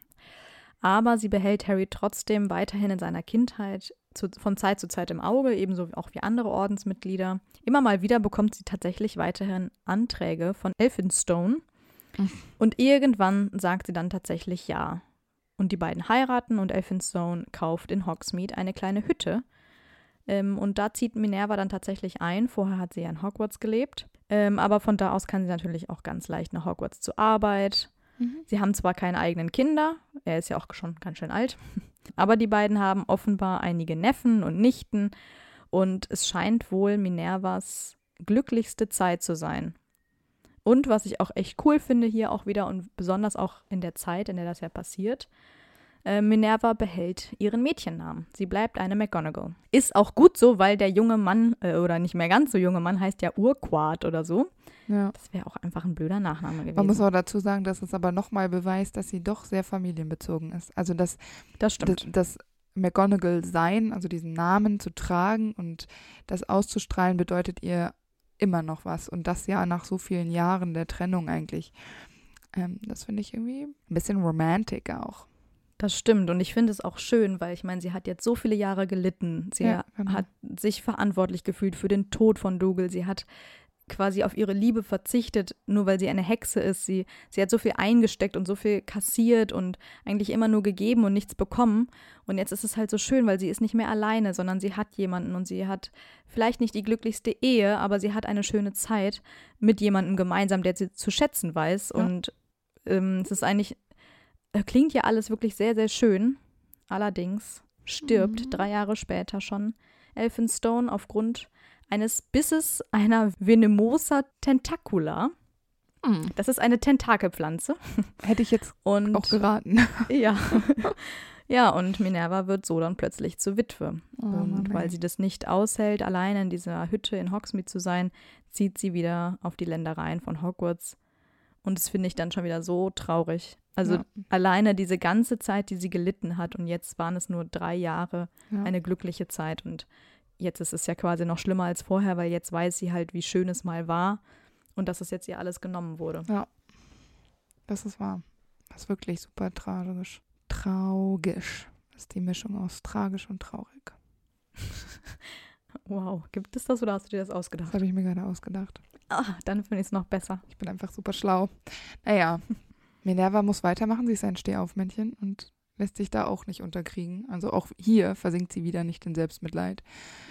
Aber sie behält Harry trotzdem weiterhin in seiner Kindheit zu, von Zeit zu Zeit im Auge, ebenso auch wie andere Ordensmitglieder. Immer mal wieder bekommt sie tatsächlich weiterhin Anträge von Elphinstone. Und irgendwann sagt sie dann tatsächlich ja. Und die beiden heiraten und Elphinstone kauft in Hogsmeade eine kleine Hütte, ähm, und da zieht Minerva dann tatsächlich ein. Vorher hat sie ja in Hogwarts gelebt. Ähm, aber von da aus kann sie natürlich auch ganz leicht nach Hogwarts zur Arbeit. Mhm. Sie haben zwar keine eigenen Kinder, er ist ja auch schon ganz schön alt, aber die beiden haben offenbar einige Neffen und Nichten. Und es scheint wohl Minervas glücklichste Zeit zu sein. Und was ich auch echt cool finde hier auch wieder und besonders auch in der Zeit, in der das ja passiert, äh, Minerva behält ihren Mädchennamen. Sie bleibt eine McGonagall. Ist auch gut so, weil der junge Mann, äh, oder nicht mehr ganz so junge Mann, heißt ja Urquart oder so. Ja. Das wäre auch einfach ein blöder Nachname gewesen. Man muss auch dazu sagen, dass es aber nochmal beweist, dass sie doch sehr familienbezogen ist. Also, dass das, stimmt. das, das McGonagall sein, also diesen Namen zu tragen und das auszustrahlen, bedeutet ihr immer noch was. Und das ja nach so vielen Jahren der Trennung eigentlich. Ähm, das finde ich irgendwie ein bisschen romantic auch. Das stimmt und ich finde es auch schön, weil ich meine, sie hat jetzt so viele Jahre gelitten. Sie ja, genau. hat sich verantwortlich gefühlt für den Tod von Dougal. Sie hat quasi auf ihre Liebe verzichtet, nur weil sie eine Hexe ist. Sie, sie hat so viel eingesteckt und so viel kassiert und eigentlich immer nur gegeben und nichts bekommen. Und jetzt ist es halt so schön, weil sie ist nicht mehr alleine, sondern sie hat jemanden und sie hat vielleicht nicht die glücklichste Ehe, aber sie hat eine schöne Zeit mit jemandem gemeinsam, der sie zu schätzen weiß. Ja. Und ähm, es ist eigentlich klingt ja alles wirklich sehr, sehr schön. Allerdings stirbt mhm. drei Jahre später schon Elphinstone aufgrund eines Bisses einer Venemosa tentacula. Mhm. Das ist eine Tentakelpflanze. Hätte ich jetzt und, auch geraten. Ja. Ja, und Minerva wird so dann plötzlich zur Witwe. Oh, und weil sie das nicht aushält, alleine in dieser Hütte in Hogsmeade zu sein, zieht sie wieder auf die Ländereien von Hogwarts. Und das finde ich dann schon wieder so traurig. Also ja. alleine diese ganze Zeit, die sie gelitten hat und jetzt waren es nur drei Jahre, ja. eine glückliche Zeit und jetzt ist es ja quasi noch schlimmer als vorher, weil jetzt weiß sie halt, wie schön es mal war und dass es jetzt ihr alles genommen wurde. Ja, das ist wahr. Das ist wirklich super tragisch. traugisch. Das ist die Mischung aus tragisch und traurig. Wow, gibt es das oder hast du dir das Das ausgedacht? habe ich mir gerade ausgedacht. Ah, dann finde ich es noch besser. Ich bin einfach super schlau. Naja, Minerva muss weitermachen. Sie ist ein Stehaufmännchen und lässt sich da auch nicht unterkriegen. Also auch hier versinkt sie wieder nicht in Selbstmitleid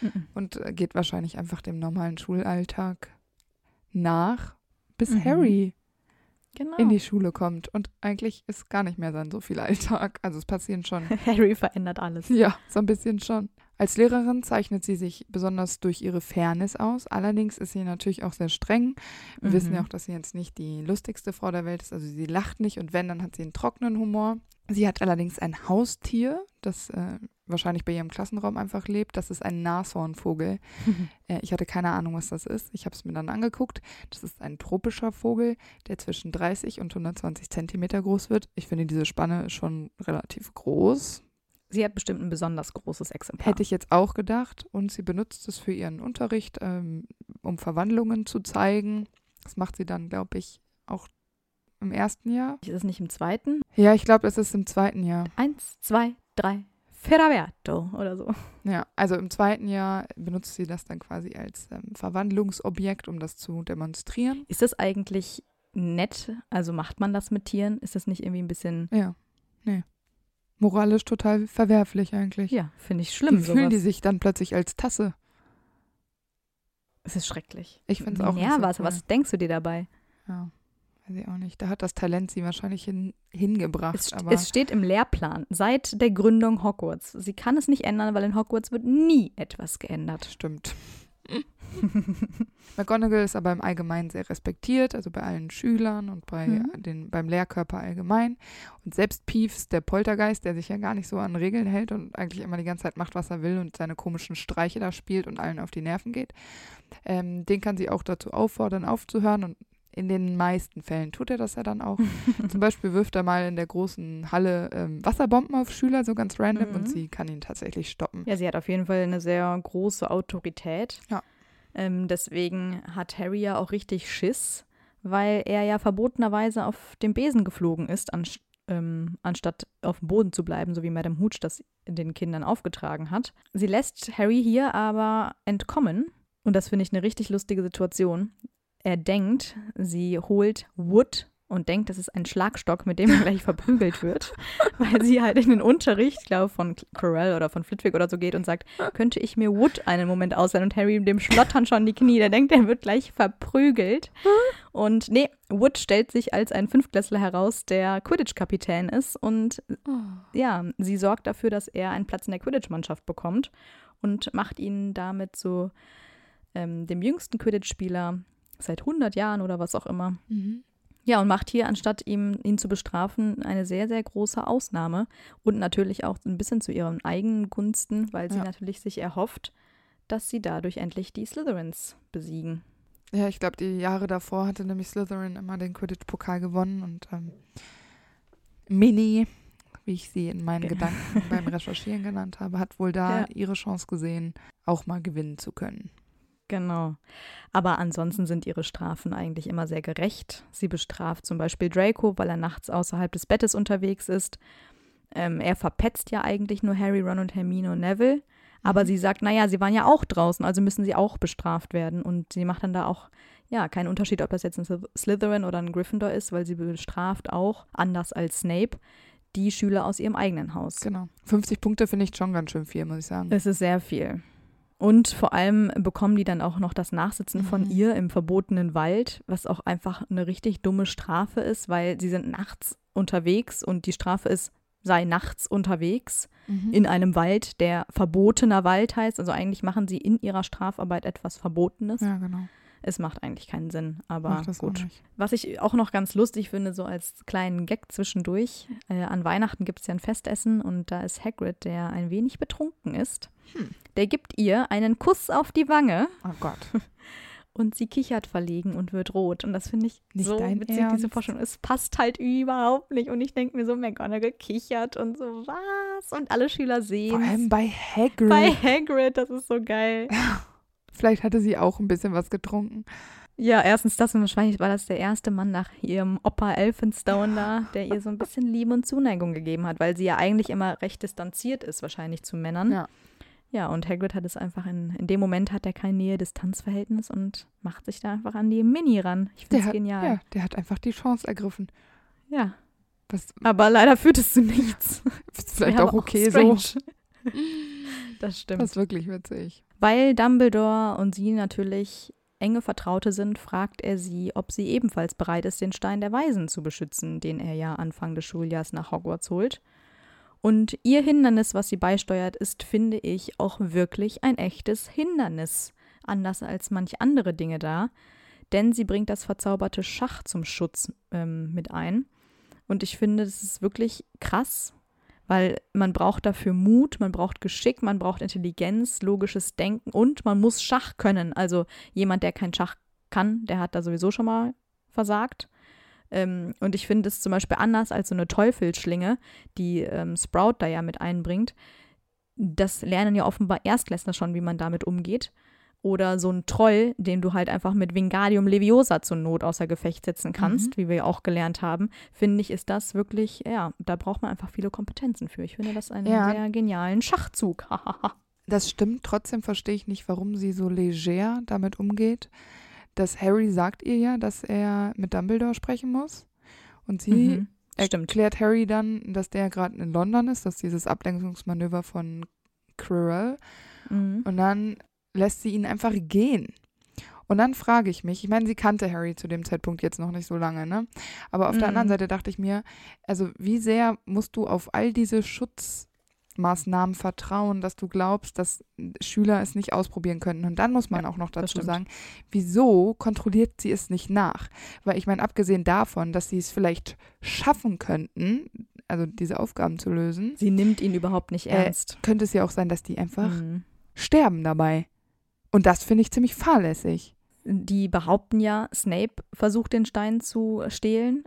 Mhm. und äh, geht wahrscheinlich einfach dem normalen Schulalltag nach, bis Mhm. Harry Genau. in die Schule kommt. Und eigentlich ist gar nicht mehr sein so viel Alltag. Also es passieren schon, Harry verändert alles. ja, so ein bisschen schon. Als Lehrerin zeichnet sie sich besonders durch ihre Fairness aus. Allerdings ist sie natürlich auch sehr streng. Wir Mhm. wissen ja auch, dass sie jetzt nicht die lustigste Frau der Welt ist. Also sie lacht nicht und wenn, dann hat sie einen trockenen Humor. Sie hat allerdings ein Haustier, das äh, wahrscheinlich bei ihrem Klassenraum einfach lebt. Das ist ein Nashornvogel. Äh, ich hatte keine Ahnung, was das ist. Ich habe es mir dann angeguckt. Das ist ein tropischer Vogel, der zwischen 30 und 120 Zentimeter groß wird. Ich finde diese Spanne schon relativ groß. Sie hat bestimmt ein besonders großes Exemplar. Hätte ich jetzt auch gedacht. Und sie benutzt es für ihren Unterricht, ähm, um Verwandlungen zu zeigen. Das macht sie dann, glaube ich, auch im ersten Jahr. Ist es nicht im zweiten? Ja, ich glaube, es ist im zweiten Jahr. Eins, zwei, drei, Ferraverto oder so. Ja, also im zweiten Jahr benutzt sie das dann quasi als ähm, Verwandlungsobjekt, um das zu demonstrieren. Ist das eigentlich nett? Also macht man das mit Tieren? Ist das nicht irgendwie ein bisschen. Ja, nee. Moralisch total verwerflich eigentlich. Ja, finde ich schlimm. Wie fühlen die sowas. sich dann plötzlich als Tasse? Es ist schrecklich. Ich finde es auch nicht Ja, so was, cool. was denkst du dir dabei? Ja, weiß ich auch nicht. Da hat das Talent sie wahrscheinlich hin, hingebracht. Es, st- aber es steht im Lehrplan seit der Gründung Hogwarts. Sie kann es nicht ändern, weil in Hogwarts wird nie etwas geändert. Stimmt. McGonagall ist aber im Allgemeinen sehr respektiert, also bei allen Schülern und bei Mhm. den, beim Lehrkörper allgemein. Und selbst Peeves, der Poltergeist, der sich ja gar nicht so an Regeln hält und eigentlich immer die ganze Zeit macht, was er will und seine komischen Streiche da spielt und allen auf die Nerven geht, ähm, den kann sie auch dazu auffordern, aufzuhören und in den meisten Fällen tut er das ja dann auch. Zum Beispiel wirft er mal in der großen Halle ähm, Wasserbomben auf Schüler, so ganz random, Mhm. und sie kann ihn tatsächlich stoppen. Ja, sie hat auf jeden Fall eine sehr große Autorität. Ja. Ähm, deswegen hat Harry ja auch richtig Schiss, weil er ja verbotenerweise auf dem Besen geflogen ist, anst ähm, anstatt auf dem Boden zu bleiben, so wie Madame Hooch das den Kindern aufgetragen hat. Sie lässt Harry hier aber entkommen. Und das finde ich eine richtig lustige Situation. Er denkt, sie holt Wood und denkt, das ist ein Schlagstock, mit dem er gleich verprügelt wird, weil sie halt in den Unterricht, ich glaube, von Corell oder von Flitwick oder so geht und sagt, könnte ich mir Wood einen Moment ausleihen? Und Harry dem schlottern schon die Knie, der denkt, er wird gleich verprügelt. Und nee, Wood stellt sich als ein Fünftklässler heraus, der Quidditch-Kapitän ist. Und ja, sie sorgt dafür, dass er einen Platz in der Quidditch-Mannschaft bekommt und macht ihn damit so ähm, dem jüngsten Quidditch-Spieler seit 100 Jahren oder was auch immer. Mhm. Ja, und macht hier, anstatt ihm, ihn zu bestrafen, eine sehr, sehr große Ausnahme. Und natürlich auch ein bisschen zu ihren eigenen Gunsten, weil sie Ja. natürlich sich erhofft, dass sie dadurch endlich die Slytherins besiegen. Ja, ich glaube, die Jahre davor hatte nämlich Slytherin immer den Quidditch-Pokal gewonnen und ähm, Minnie, wie ich sie in meinen Ge- Gedanken beim Recherchieren genannt habe, hat wohl da Ja. ihre Chance gesehen, auch mal gewinnen zu können. Genau. Aber ansonsten sind ihre Strafen eigentlich immer sehr gerecht. Sie bestraft zum Beispiel Draco, weil er nachts außerhalb des Bettes unterwegs ist. Ähm, er verpetzt ja eigentlich nur Harry, Ron und Hermine und Neville. Aber Mhm. sie sagt, naja, sie waren ja auch draußen, also müssen sie auch bestraft werden. Und sie macht dann da auch, ja, keinen Unterschied, ob das jetzt ein Slyth- Slytherin oder ein Gryffindor ist, weil sie bestraft auch, anders als Snape, die Schüler aus ihrem eigenen Haus. Genau. 50 Punkte finde ich schon ganz schön viel, muss ich sagen. Es ist sehr viel. Und vor allem bekommen die dann auch noch das Nachsitzen von Mhm. ihr im verbotenen Wald, was auch einfach eine richtig dumme Strafe ist, weil sie sind nachts unterwegs und die Strafe ist, sei nachts unterwegs Mhm. in einem Wald, der verbotener Wald heißt. Also eigentlich machen sie in ihrer Strafarbeit etwas Verbotenes. ja, genau. Es macht eigentlich keinen Sinn, aber gut. Was ich auch noch ganz lustig finde, so als kleinen Gag zwischendurch, äh, an Weihnachten gibt es ja ein Festessen und da ist Hagrid, der ein wenig betrunken ist. Hm. Der gibt ihr einen Kuss auf die Wange Oh Gott. und sie kichert verlegen und wird rot. Und das finde ich Nicht so dein witzig, Ernst? diese Vorstellung. Es passt halt überhaupt nicht. Und ich denke mir so, McGonagall kichert und so, was? Und alle Schüler Vor sehen allem bei Hagrid. bei Hagrid, das ist so geil. Vielleicht hatte sie auch ein bisschen was getrunken. Ja, erstens das und wahrscheinlich war das der erste Mann nach ihrem Opa Elphinstone da, der ihr so ein bisschen Liebe und Zuneigung gegeben hat, weil sie ja eigentlich immer recht distanziert ist, wahrscheinlich zu Männern. Ja. Ja, und Hagrid hat es einfach in, in dem Moment hat er kein Nähe-Distanz-Verhältnis und macht sich da einfach an die Mini ran. Ich finde es genial. ja, der hat einfach die Chance ergriffen. Ja. Das Aber leider führt es zu nichts. ist vielleicht auch okay so. Das stimmt. Das ist wirklich witzig. Weil Dumbledore und sie natürlich enge Vertraute sind, fragt er sie, ob sie ebenfalls bereit ist, den Stein der Weisen zu beschützen, den er ja Anfang des Schuljahrs nach Hogwarts holt. Und ihr Hindernis, was sie beisteuert, ist, finde ich, auch wirklich ein echtes Hindernis, anders als manch andere Dinge da, denn sie bringt das verzauberte Schach zum Schutz ähm, mit ein. Und ich finde, das ist wirklich krass, weil man braucht dafür Mut, man braucht Geschick, man braucht Intelligenz, logisches Denken und man muss Schach können. Also jemand, der kein Schach kann, der hat da sowieso schon mal versagt. Ähm, und ich finde es zum Beispiel anders als so eine Teufelsschlinge, die ähm, Sprout da ja mit einbringt. Das lernen ja offenbar Erstklässler schon, wie man damit umgeht. Oder so ein Troll, den du halt einfach mit Vingadium Leviosa zur Not außer Gefecht setzen kannst, wie wir ja auch gelernt haben, finde ich, ist das wirklich, ja, da braucht man einfach viele Kompetenzen für. Ich finde das einen Ja. sehr genialen Schachzug. Das stimmt, trotzdem verstehe ich nicht, warum sie so leger damit umgeht. Dass Harry sagt ihr ja, dass er mit Dumbledore sprechen muss. Und sie Mhm. Stimmt. erklärt Harry dann, dass der gerade in London ist, dass dieses Ablenkungsmanöver von Quirrell. Mhm. Und dann lässt sie ihn einfach gehen. Und dann frage ich mich, ich meine, sie kannte Harry zu dem Zeitpunkt jetzt noch nicht so lange, ne? Aber auf der Mhm. anderen Seite dachte ich mir, also wie sehr musst du auf all diese Schutzmaßnahmen vertrauen, dass du glaubst, dass Schüler es nicht ausprobieren könnten. Und dann muss man auch noch dazu sagen, wieso kontrolliert sie es nicht nach? Weil ich meine, abgesehen davon, dass sie es vielleicht schaffen könnten, also diese Aufgaben zu lösen, Sie nimmt ihn überhaupt nicht Äh, ernst. könnte es ja auch sein, dass die einfach Mhm. sterben dabei. Und das finde ich ziemlich fahrlässig. Die behaupten ja, Snape versucht den Stein zu stehlen.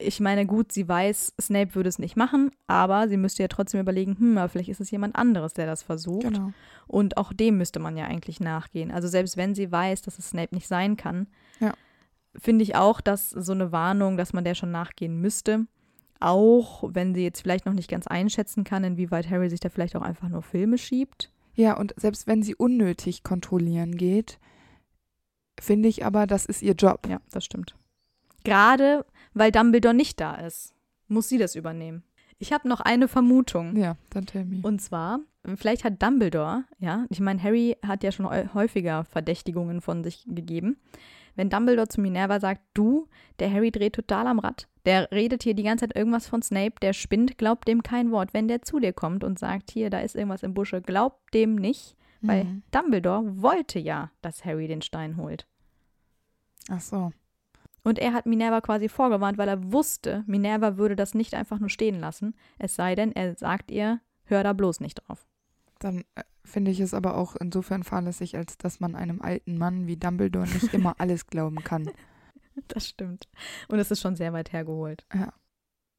Ich meine, gut, sie weiß, Snape würde es nicht machen, aber sie müsste ja trotzdem überlegen, hm, aber vielleicht ist es jemand anderes, der das versucht. Genau. Und auch dem müsste man ja eigentlich nachgehen. Also selbst wenn sie weiß, dass es Snape nicht sein kann, Ja. finde ich auch, dass so eine Warnung, dass man der schon nachgehen müsste. Auch wenn sie jetzt vielleicht noch nicht ganz einschätzen kann, inwieweit Harry sich da vielleicht auch einfach nur Filme schiebt. Ja, und selbst wenn sie unnötig kontrollieren geht, finde ich aber, das ist ihr Job. Ja, das stimmt. Gerade weil Dumbledore nicht da ist, muss sie das übernehmen. Ich habe noch eine Vermutung. Ja, dann tell me. Und zwar, vielleicht hat Dumbledore, ja, ich meine, Harry hat ja schon häu- häufiger Verdächtigungen von sich gegeben. Wenn Dumbledore zu Minerva sagt, du, der Harry dreht total am Rad, der redet hier die ganze Zeit irgendwas von Snape, der spinnt, glaubt dem kein Wort. Wenn der zu dir kommt und sagt, hier, da ist irgendwas im Busche, glaubt dem nicht, weil Mhm. Dumbledore wollte ja, dass Harry den Stein holt. Ach so. Und er hat Minerva quasi vorgewarnt, weil er wusste, Minerva würde das nicht einfach nur stehen lassen, es sei denn, er sagt ihr, hör da bloß nicht drauf. Dann äh, finde ich es aber auch insofern fahrlässig, als dass man einem alten Mann wie Dumbledore nicht immer alles glauben kann. Das stimmt. Und es ist schon sehr weit hergeholt.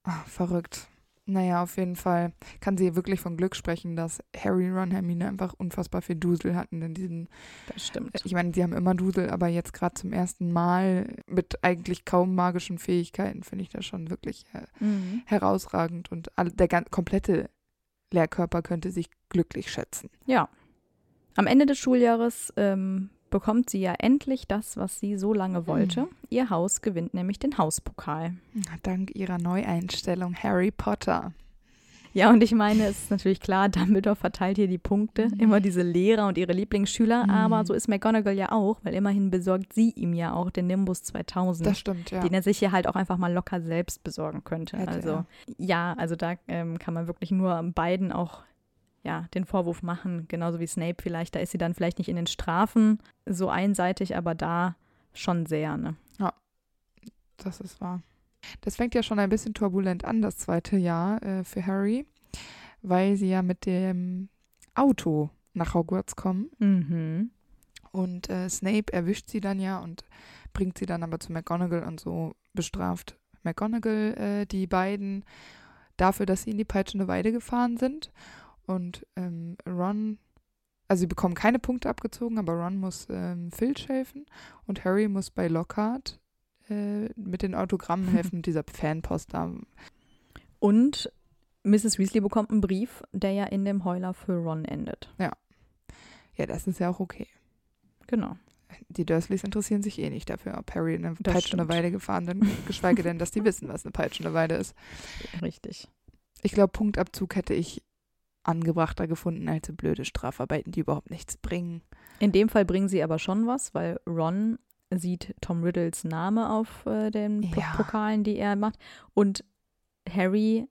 Ah, verrückt. Naja, auf jeden Fall kann sie wirklich von Glück sprechen, dass Harry, Ron, Hermine einfach unfassbar viel Dusel hatten in diesen Das stimmt. Ich meine, sie haben immer Dusel, aber jetzt gerade zum ersten Mal mit eigentlich kaum magischen Fähigkeiten finde ich das schon wirklich äh, Mhm. herausragend und der gan- komplette Lehrkörper könnte sich glücklich schätzen. Ja. Am Ende des Schuljahres ähm, bekommt sie ja endlich das, was sie so lange wollte. Ihr Haus gewinnt nämlich den Hauspokal. Dank ihrer Neueinstellung Harry Potter. Ja, und ich meine, es ist natürlich klar, Dumbledore verteilt hier die Punkte, Mhm. immer diese Lehrer und ihre Lieblingsschüler, Mhm. aber so ist McGonagall ja auch, weil immerhin besorgt sie ihm ja auch den Nimbus 2000. Das stimmt, ja. den er sich hier halt auch einfach mal locker selbst besorgen könnte. Hätte also er. ja, also da ähm, kann man wirklich nur beiden auch ja den Vorwurf machen, genauso wie Snape vielleicht. Da ist sie dann vielleicht nicht in den Strafen so einseitig, aber da schon sehr. Ne? Das ist wahr. Das fängt ja schon ein bisschen turbulent an, das zweite Jahr äh, für Harry, weil sie ja mit dem Auto nach Hogwarts kommen. Mhm. Und äh, Snape erwischt sie dann ja und bringt sie dann aber zu McGonagall und so bestraft McGonagall äh, die beiden dafür, dass sie in die peitschende Weide gefahren sind. Und ähm, Ron also sie bekommen keine Punkte abgezogen, aber Ron muss ähm, Filch helfen und Harry muss bei Lockhart äh, mit den Autogrammen helfen, mit dieser Fanpost da. Und Mrs. Weasley bekommt einen Brief, der ja in dem Heuler für Ron endet. Ja, das ist ja auch okay. Genau. Die Dursleys interessieren sich eh nicht dafür, ob Harry eine Das stimmt. Weide gefahren sind, geschweige denn, dass die wissen, was eine peitschende Weide ist. Richtig. Ich glaube, Punktabzug hätte ich angebrachter gefunden als so blöde Strafarbeiten, die überhaupt nichts bringen. In dem Fall bringen sie aber schon was, weil Ron sieht Tom Riddles Name auf äh, den Ja. Pokalen, die er macht. Und Harry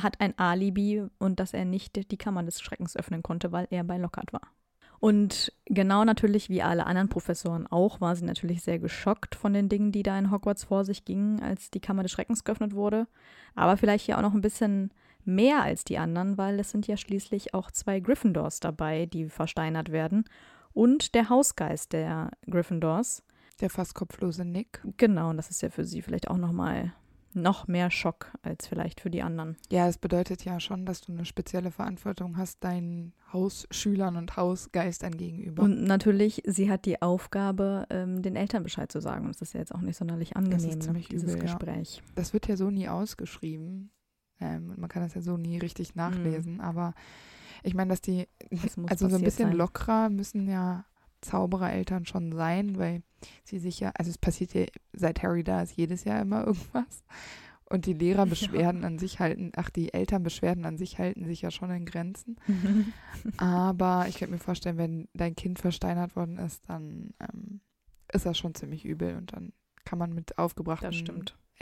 hat ein Alibi und dass er nicht die Kammer des Schreckens öffnen konnte, weil er bei Lockhart war. Und genau natürlich wie alle anderen Professoren auch, war sie natürlich sehr geschockt von den Dingen, die da in Hogwarts vor sich gingen, als die Kammer des Schreckens geöffnet wurde. Aber vielleicht hier auch noch ein bisschen mehr als die anderen, weil es sind ja schließlich auch zwei Gryffindors dabei, die versteinert werden. Und der Hausgeist der Gryffindors. Der fast kopflose Nick. Genau, und das ist ja für sie vielleicht auch nochmal noch mehr Schock als vielleicht für die anderen. Ja, es bedeutet ja schon, dass du eine spezielle Verantwortung hast deinen Hausschülern und Hausgeistern gegenüber. Und natürlich, sie hat die Aufgabe, ähm, den Eltern Bescheid zu sagen. Und das ist ja jetzt auch nicht sonderlich angenehm, ne, ziemlich dieses übel, ja. Gespräch. das wird ja so nie ausgeschrieben. Ähm, und man kann das ja so nie richtig nachlesen. Aber ich meine, dass die, Das also so ein bisschen sein. lockerer müssen ja Zauberereltern schon sein, weil sie sich ja, also es passiert ja seit Harry da ist jedes Jahr immer irgendwas. Und die Lehrerbeschwerden an sich halten, ach, die Elternbeschwerden an sich halten sich ja schon in Grenzen. Aber ich könnte mir vorstellen, wenn dein Kind versteinert worden ist, dann ähm, ist das schon ziemlich übel und dann kann man mit aufgebrachten.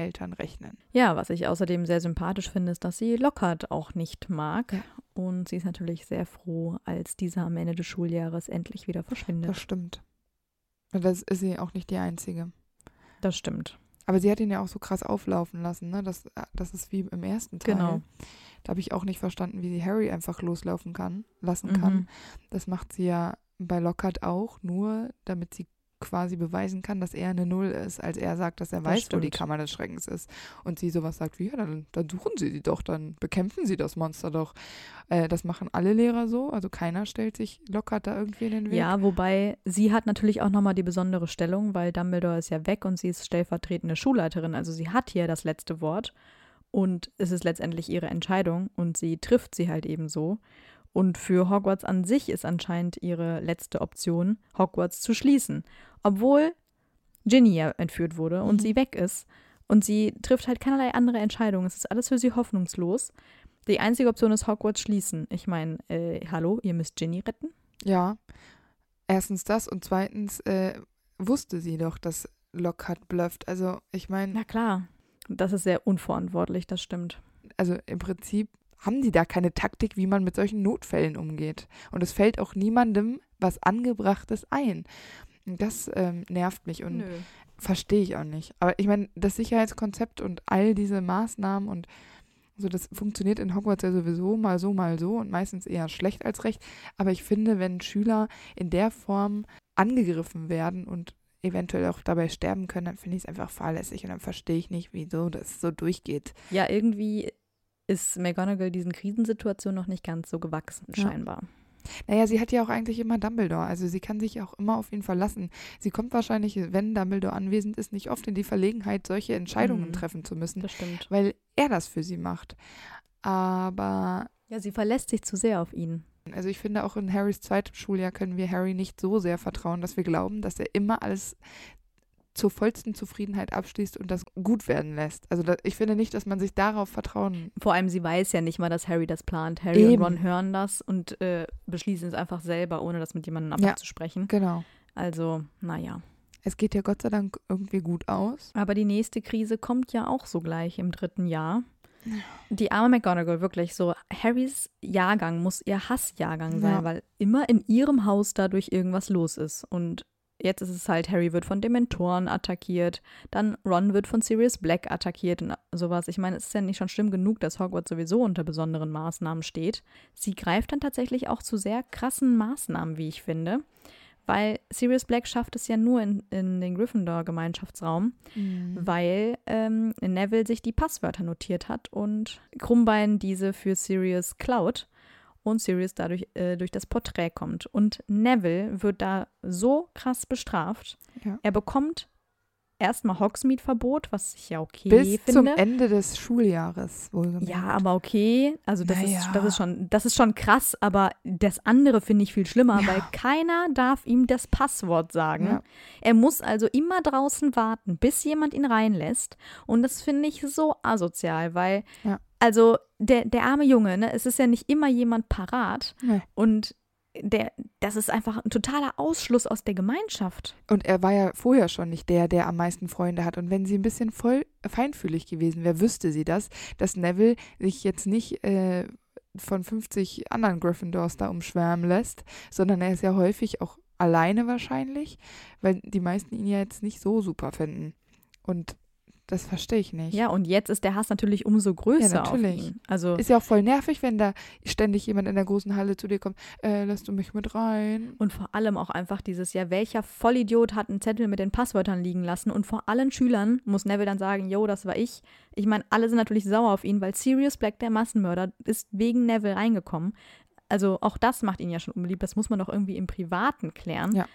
Eltern rechnen. Ja, was ich außerdem sehr sympathisch finde, ist, dass sie Lockhart auch nicht mag. Ja. Und sie ist natürlich sehr froh, als dieser am Ende des Schuljahres endlich wieder verschwindet. Das stimmt. Und das ist sie auch nicht die Einzige. Das stimmt. Aber sie hat ihn ja auch so krass auflaufen lassen, ne? Das, das ist wie im ersten Teil. Genau. Da habe ich auch nicht verstanden, wie sie Harry einfach loslaufen kann, lassen Mhm. kann. Das macht sie ja bei Lockhart auch, nur damit sie quasi beweisen kann, dass er eine Null ist, als er sagt, dass er Das weiß, wo die stimmt. Kammer des Schreckens ist. Und sie sowas sagt wie, ja, dann, dann suchen sie sie doch, dann bekämpfen sie das Monster doch. Äh, das machen alle Lehrer so, also keiner stellt sich Lockhart da irgendwie in den Weg. Ja, wobei sie hat natürlich auch nochmal die besondere Stellung, weil Dumbledore ist ja weg und sie ist stellvertretende Schulleiterin. Also sie hat hier das letzte Wort und es ist letztendlich ihre Entscheidung und sie trifft sie halt eben so. Und für Hogwarts an sich ist anscheinend ihre letzte Option, Hogwarts zu schließen. Obwohl Ginny ja entführt wurde und Mhm. sie weg ist. Und sie trifft halt keinerlei andere Entscheidung. Es ist alles für sie hoffnungslos. Die einzige Option ist Hogwarts schließen. Ich meine, äh, hallo, ihr müsst Ginny retten? Ja, erstens das und zweitens äh, wusste sie doch, dass Lockhart blufft. Also ich meine, Na klar. Das ist sehr unverantwortlich, das stimmt. also im Prinzip haben die da keine Taktik, wie man mit solchen Notfällen umgeht. Und es fällt auch niemandem was Angebrachtes ein. Das ähm, nervt mich und verstehe ich auch nicht. Aber ich meine, das Sicherheitskonzept und all diese Maßnahmen und so, das funktioniert in Hogwarts ja sowieso mal so, mal so und meistens eher schlecht als recht. Aber ich finde, wenn Schüler in der Form angegriffen werden und eventuell auch dabei sterben können, dann finde ich es einfach fahrlässig und dann verstehe ich nicht, wieso das so durchgeht. Ja, irgendwie ist McGonagall diesen Krisensituationen noch nicht ganz so gewachsen, Ja. scheinbar. Naja, sie hat ja auch eigentlich immer Dumbledore, also sie kann sich auch immer auf ihn verlassen. Sie kommt wahrscheinlich, wenn Dumbledore anwesend ist, nicht oft in die Verlegenheit, solche Entscheidungen Mhm. treffen zu müssen, Das stimmt. weil er das für sie macht. Aber Ja, sie verlässt sich zu sehr auf ihn. Also ich finde, auch in Harrys zweitem Schuljahr können wir Harry nicht so sehr vertrauen, dass wir glauben, dass er immer alles zur vollsten Zufriedenheit abschließt und das gut werden lässt. Also da, ich finde nicht, dass man sich darauf vertrauen. Vor allem, sie weiß ja nicht mal, dass Harry das plant. Harry Eben. und Ron hören das und äh, beschließen es einfach selber, ohne das mit jemandem Ja. abzusprechen. Genau. Also, naja. Es geht ja Gott sei Dank irgendwie gut aus. Aber die nächste Krise kommt ja auch so gleich im dritten Jahr. Die arme McGonagall, wirklich so. Harrys Jahrgang muss ihr Hassjahrgang sein, Ja. weil immer in ihrem Haus dadurch irgendwas los ist. Und jetzt ist es halt, Harry wird von Dementoren attackiert, dann Ron wird von Sirius Black attackiert und sowas. Ich meine, es ist ja nicht schon schlimm genug, dass Hogwarts sowieso unter besonderen Maßnahmen steht. Sie greift dann tatsächlich auch zu sehr krassen Maßnahmen, wie ich finde. Weil Sirius Black schafft es ja nur in, in den Gryffindor-Gemeinschaftsraum weil ähm, Neville sich die Passwörter notiert hat und Krummbein diese für Sirius klaut. Und Sirius dadurch äh, durch das Porträt kommt. Und Neville wird da so krass bestraft. Ja. Er bekommt erstmal Hogsmeade-Verbot, was ich ja okay Bis finde. zum Ende des Schuljahres wohlgemerkt. Ja, aber okay. Also das, ist, Naja. das, ist schon, das ist schon krass, aber das andere finde ich viel schlimmer, Ja. weil keiner darf ihm das Passwort sagen. Ja. Er muss also immer draußen warten, bis jemand ihn reinlässt. Und das finde ich so asozial, weil, Ja. Also der, der arme Junge, ne, es ist ja nicht immer jemand parat. Nee. Und der, das ist einfach ein totaler Ausschluss aus der Gemeinschaft. Und er war ja vorher schon nicht der, der am meisten Freunde hat. Und wenn sie ein bisschen voll feinfühlig gewesen wäre, wüsste sie das, dass Neville sich jetzt nicht äh, von 50 anderen Gryffindors da umschwärmen lässt, sondern er ist ja häufig auch alleine wahrscheinlich, weil die meisten ihn ja jetzt nicht so super finden. Und das verstehe ich nicht. Ja, und jetzt ist der Hass natürlich umso größer Ja, natürlich. Also Ist ja auch voll nervig, wenn da ständig jemand in der großen Halle zu dir kommt, äh, lässt du mich mit rein? Und vor allem auch einfach dieses, ja, welcher Vollidiot hat einen Zettel mit den Passwörtern liegen lassen? Und vor allen Schülern muss Neville dann sagen, yo, das war ich. Ich meine, alle sind natürlich sauer auf ihn, weil Sirius Black, der Massenmörder, ist wegen Neville reingekommen. Also auch das macht ihn ja schon unbeliebt. Das muss man doch irgendwie im Privaten klären. Ja.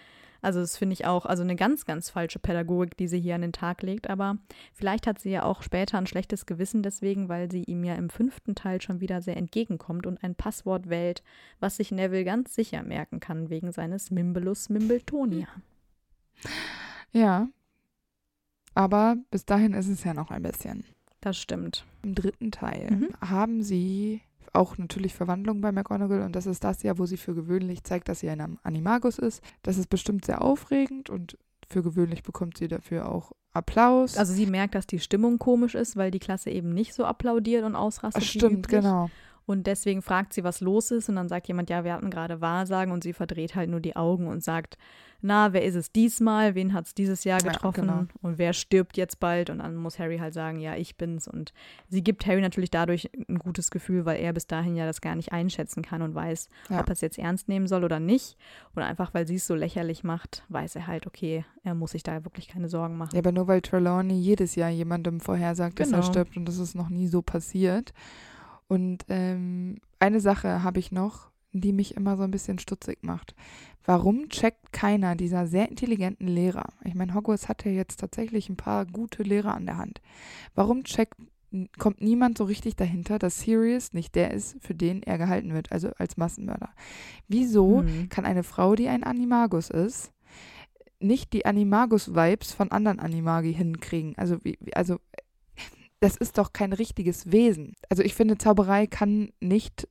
Also das finde ich auch, also eine ganz, ganz falsche Pädagogik, die sie hier an den Tag legt. Aber vielleicht hat sie ja auch später ein schlechtes Gewissen deswegen, weil sie ihm ja im fünften Teil schon wieder sehr entgegenkommt und ein Passwort wählt, was sich Neville ganz sicher merken kann wegen seines Mimbelus Mimbletonia. Ja. Aber bis dahin ist es ja noch ein bisschen. Das stimmt. Im dritten Teil Mhm. haben sie auch natürlich Verwandlung bei McGonagall und das ist das Jahr, wo sie für gewöhnlich zeigt, dass sie ein Animagus ist. Das ist bestimmt sehr aufregend und für gewöhnlich bekommt sie dafür auch Applaus. Also sie merkt, dass die Stimmung komisch ist, weil die Klasse eben nicht so applaudiert und ausrastet. Stimmt, genau. Und deswegen fragt sie, was los ist. Und dann sagt jemand, ja, wir hatten gerade Wahrsagen. Und sie verdreht halt nur die Augen und sagt, na, wer ist es diesmal? Wen hat es dieses Jahr Ja, getroffen? genau. Und wer stirbt jetzt bald? Und dann muss Harry halt sagen, ja, ich bin's. Und sie gibt Harry natürlich dadurch ein gutes Gefühl, weil er bis dahin ja das gar nicht einschätzen kann und weiß, Ja. ob er es jetzt ernst nehmen soll oder nicht. Und einfach, weil sie es so lächerlich macht, weiß er halt, okay, er muss sich da wirklich keine Sorgen machen. Ja, aber nur weil Trelawney jedes Jahr jemandem vorhersagt, dass er Genau. stirbt und das ist noch nie so passiert. Und ähm, eine Sache habe ich noch, die mich immer so ein bisschen stutzig macht. Warum checkt keiner dieser sehr intelligenten Lehrer? Ich meine, Hogwarts hat ja jetzt tatsächlich ein paar gute Lehrer an der Hand. Warum checkt, kommt niemand so richtig dahinter, dass Sirius nicht der ist, für den er gehalten wird, also als Massenmörder? Wieso Mhm. kann eine Frau, die ein Animagus ist, nicht die Animagus-Vibes von anderen Animagi hinkriegen. Also, wie, wie- also, das ist doch kein richtiges Wesen. Also, ich finde, Zauberei kann nicht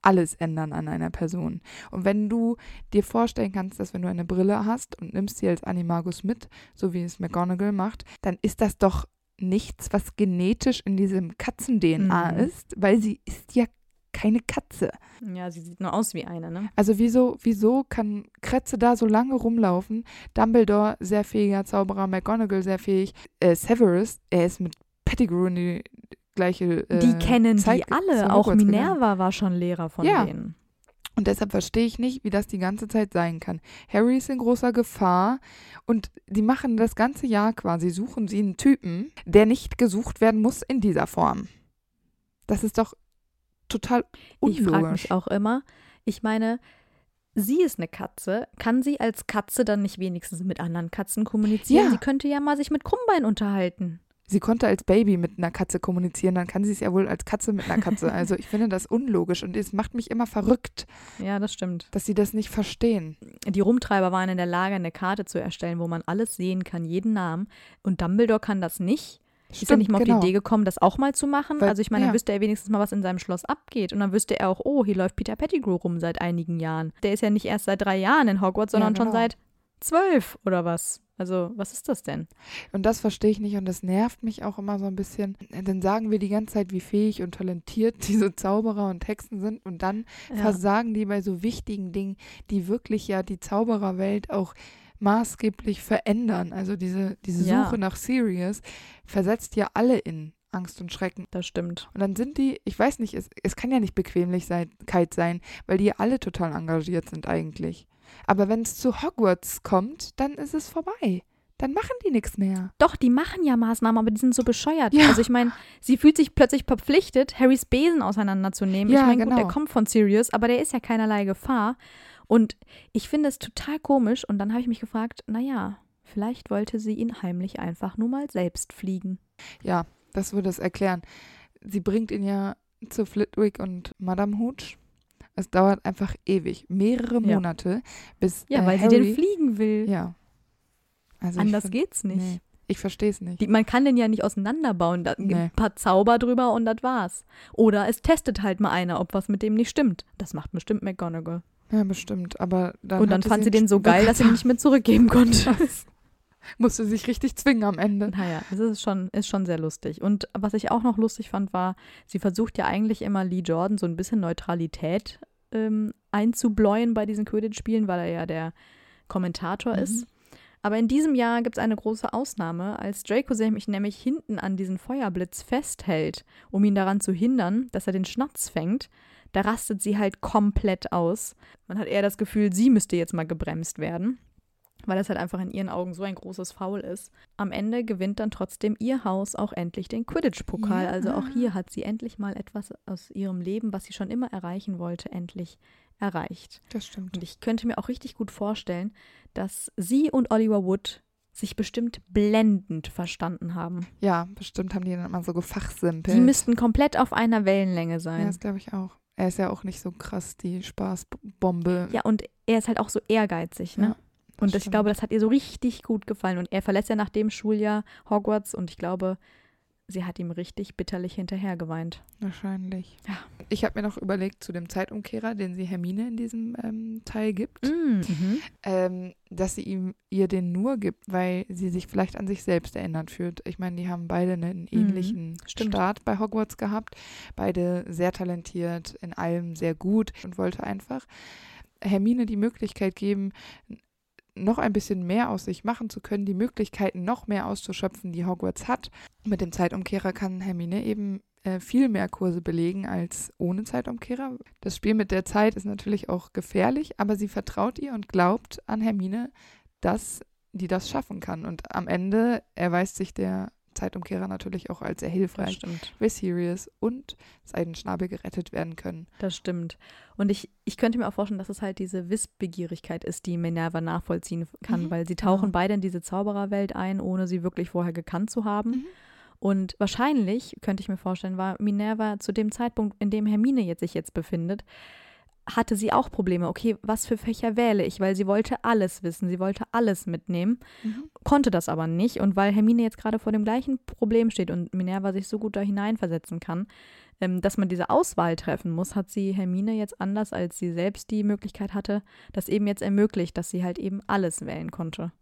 alles ändern an einer Person. Und wenn du dir vorstellen kannst, dass wenn du eine Brille hast und nimmst sie als Animagus mit, so wie es McGonagall macht, dann ist das doch nichts, was genetisch in diesem Katzen-DNA Mhm. ist, weil sie ist ja keine Katze. Ja, sie sieht nur aus wie eine, ne? Also wieso, wieso kann Kretze da so lange rumlaufen? Dumbledore, sehr fähiger Zauberer, McGonagall, sehr fähig. Äh, Severus, er ist mit Pettigrew in die gleiche äh, Die kennen Zeit die alle. Auch gegangen. Minerva war schon Lehrer von Ja. denen. Und deshalb verstehe ich nicht, wie das die ganze Zeit sein kann. Harry ist in großer Gefahr und die machen das ganze Jahr quasi, suchen sie einen Typen, der nicht gesucht werden muss in dieser Form. Das ist doch total Ich frage unlogisch. mich auch immer, ich meine, sie ist eine Katze. Kann sie als Katze dann nicht wenigstens mit anderen Katzen kommunizieren? Ja. Sie könnte ja mal sich mit Krummbein unterhalten. Sie konnte als Baby mit einer Katze kommunizieren, dann kann sie es ja wohl als Katze mit einer Katze. Also ich finde das unlogisch und es macht mich immer verrückt, Ja, das stimmt. dass sie das nicht verstehen. Die Rumtreiber waren in der Lage, eine Karte zu erstellen, wo man alles sehen kann, jeden Namen. Und Dumbledore kann das nicht. ist er nicht mal auf genau. die Idee gekommen, das auch mal zu machen? Weil- also ich meine, ja. dann wüsste er wenigstens mal, was in seinem Schloss abgeht. Und dann wüsste er auch, oh, hier läuft Peter Pettigrew rum seit einigen Jahren. Der ist ja nicht erst seit drei Jahren in Hogwarts, sondern schon genau. seit zwölf oder was. Also, was ist das denn? Und das verstehe ich nicht und das nervt mich auch immer so ein bisschen. Dann sagen wir die ganze Zeit, wie fähig und talentiert diese Zauberer und Hexen sind und dann versagen die bei so wichtigen Dingen, die wirklich ja die Zaubererwelt auch maßgeblich verändern. Also diese, diese Ja. Suche nach Sirius versetzt ja alle in Angst und Schrecken. Das stimmt. Und dann sind die, ich weiß nicht, es, es kann ja nicht Bequemlichkeit sein, weil die ja alle total engagiert sind eigentlich. Aber wenn es zu Hogwarts kommt, dann ist es vorbei. dann machen die nichts mehr. Doch, die machen ja Maßnahmen, aber die sind so bescheuert. Ja. Also ich meine, sie fühlt sich plötzlich verpflichtet, Harrys Besen auseinanderzunehmen. Ja, ich meine, gut, genau. der kommt von Sirius, aber der ist ja keinerlei Gefahr. Und ich finde es total komisch. Und dann habe ich mich gefragt, naja, vielleicht wollte sie ihn heimlich einfach nur mal selbst fliegen. Ja, das würde es erklären. Sie bringt ihn ja zu Flitwick und Madame Hooch. Es dauert einfach ewig, mehrere Ja. Monate, bis Ja, äh, weil Harry, sie den fliegen will. Ja. Also Anders geht's nicht. Nee, ich verstehe es nicht. Die, man kann den ja nicht auseinanderbauen. Da gibt Nee. ein paar Zauber drüber und das war's. Oder es testet halt mal einer, ob was mit dem nicht stimmt. Das macht bestimmt McGonagall. Ja, bestimmt. Aber dann und dann fand sie den so geil, dass sie ihn nicht mehr zurückgeben konnte. musste sich richtig zwingen am Ende. Naja, es ist schon, ist schon sehr lustig. Und was ich auch noch lustig fand, war, sie versucht ja eigentlich immer Lee Jordan so ein bisschen Neutralität ähm, einzubläuen bei diesen Quidditch-Spielen, weil er ja der Kommentator Mhm. ist. Aber in diesem Jahr gibt es eine große Ausnahme, als Draco sich nämlich hinten an diesen Feuerblitz festhält, um ihn daran zu hindern, dass er den Schnatz fängt. Da rastet sie halt komplett aus. Man hat eher das Gefühl, sie müsste jetzt mal gebremst werden, weil das halt einfach in ihren Augen so ein großes Foul ist. Am Ende gewinnt dann trotzdem ihr Haus auch endlich den Quidditch-Pokal. Ja. Also auch hier hat sie endlich mal etwas aus ihrem Leben, was sie schon immer erreichen wollte, endlich erreicht. Das stimmt. Und ich könnte mir auch richtig gut vorstellen, dass sie und Oliver Wood sich bestimmt blendend verstanden haben. Ja, bestimmt haben die dann immer so gefachsimpelt. Die müssten komplett auf einer Wellenlänge Ja, sein. das glaube ich auch. Er ist ja auch nicht so krass die Spaßbombe. Ja, und er ist halt auch so ehrgeizig, ne? Ja, und ich stimmt. glaube, das hat ihr so richtig gut gefallen. Und er verlässt ja nach dem Schuljahr Hogwarts und ich glaube, sie hat ihm richtig bitterlich hinterher geweint. Wahrscheinlich. Ja. Ich habe mir noch überlegt zu dem Zeitumkehrer, den sie Hermine in diesem ähm, Teil gibt, Mhm. ähm, dass sie ihm ihr den nur gibt, weil sie sich vielleicht an sich selbst erinnert fühlt. Ich meine, die haben beide einen ähnlichen Mhm. Start bei Hogwarts gehabt, beide sehr talentiert, in allem sehr gut und wollte einfach Hermine die Möglichkeit geben, noch ein bisschen mehr aus sich machen zu können, die Möglichkeiten noch mehr auszuschöpfen, die Hogwarts hat. Mit dem Zeitumkehrer kann Hermine eben äh, viel mehr Kurse belegen als ohne Zeitumkehrer. Das Spiel mit der Zeit ist natürlich auch gefährlich, aber sie vertraut ihr und glaubt an Hermine, dass die das schaffen kann. Und am Ende erweist sich der Zeitumkehrer natürlich auch als sehr hilfreich, Sirius und Seidenschnabel gerettet werden können. Das stimmt. Und ich, ich könnte mir auch vorstellen, dass es halt diese Wissbegierigkeit ist, die Minerva nachvollziehen kann, Mhm, weil sie tauchen genau. beide in diese Zaubererwelt ein, ohne sie wirklich vorher gekannt zu haben. Mhm. Und wahrscheinlich, könnte ich mir vorstellen, war Minerva zu dem Zeitpunkt, in dem Hermine jetzt sich jetzt befindet, hatte sie auch Probleme. Okay, was für Fächer wähle ich? Weil sie wollte alles wissen, sie wollte alles mitnehmen, Mhm. konnte das aber nicht. Und weil Hermine jetzt gerade vor dem gleichen Problem steht und Minerva sich so gut da hineinversetzen kann, ähm, dass man diese Auswahl treffen muss, hat sie Hermine jetzt anders, als sie selbst die Möglichkeit hatte, das eben jetzt ermöglicht, dass sie halt eben alles wählen konnte.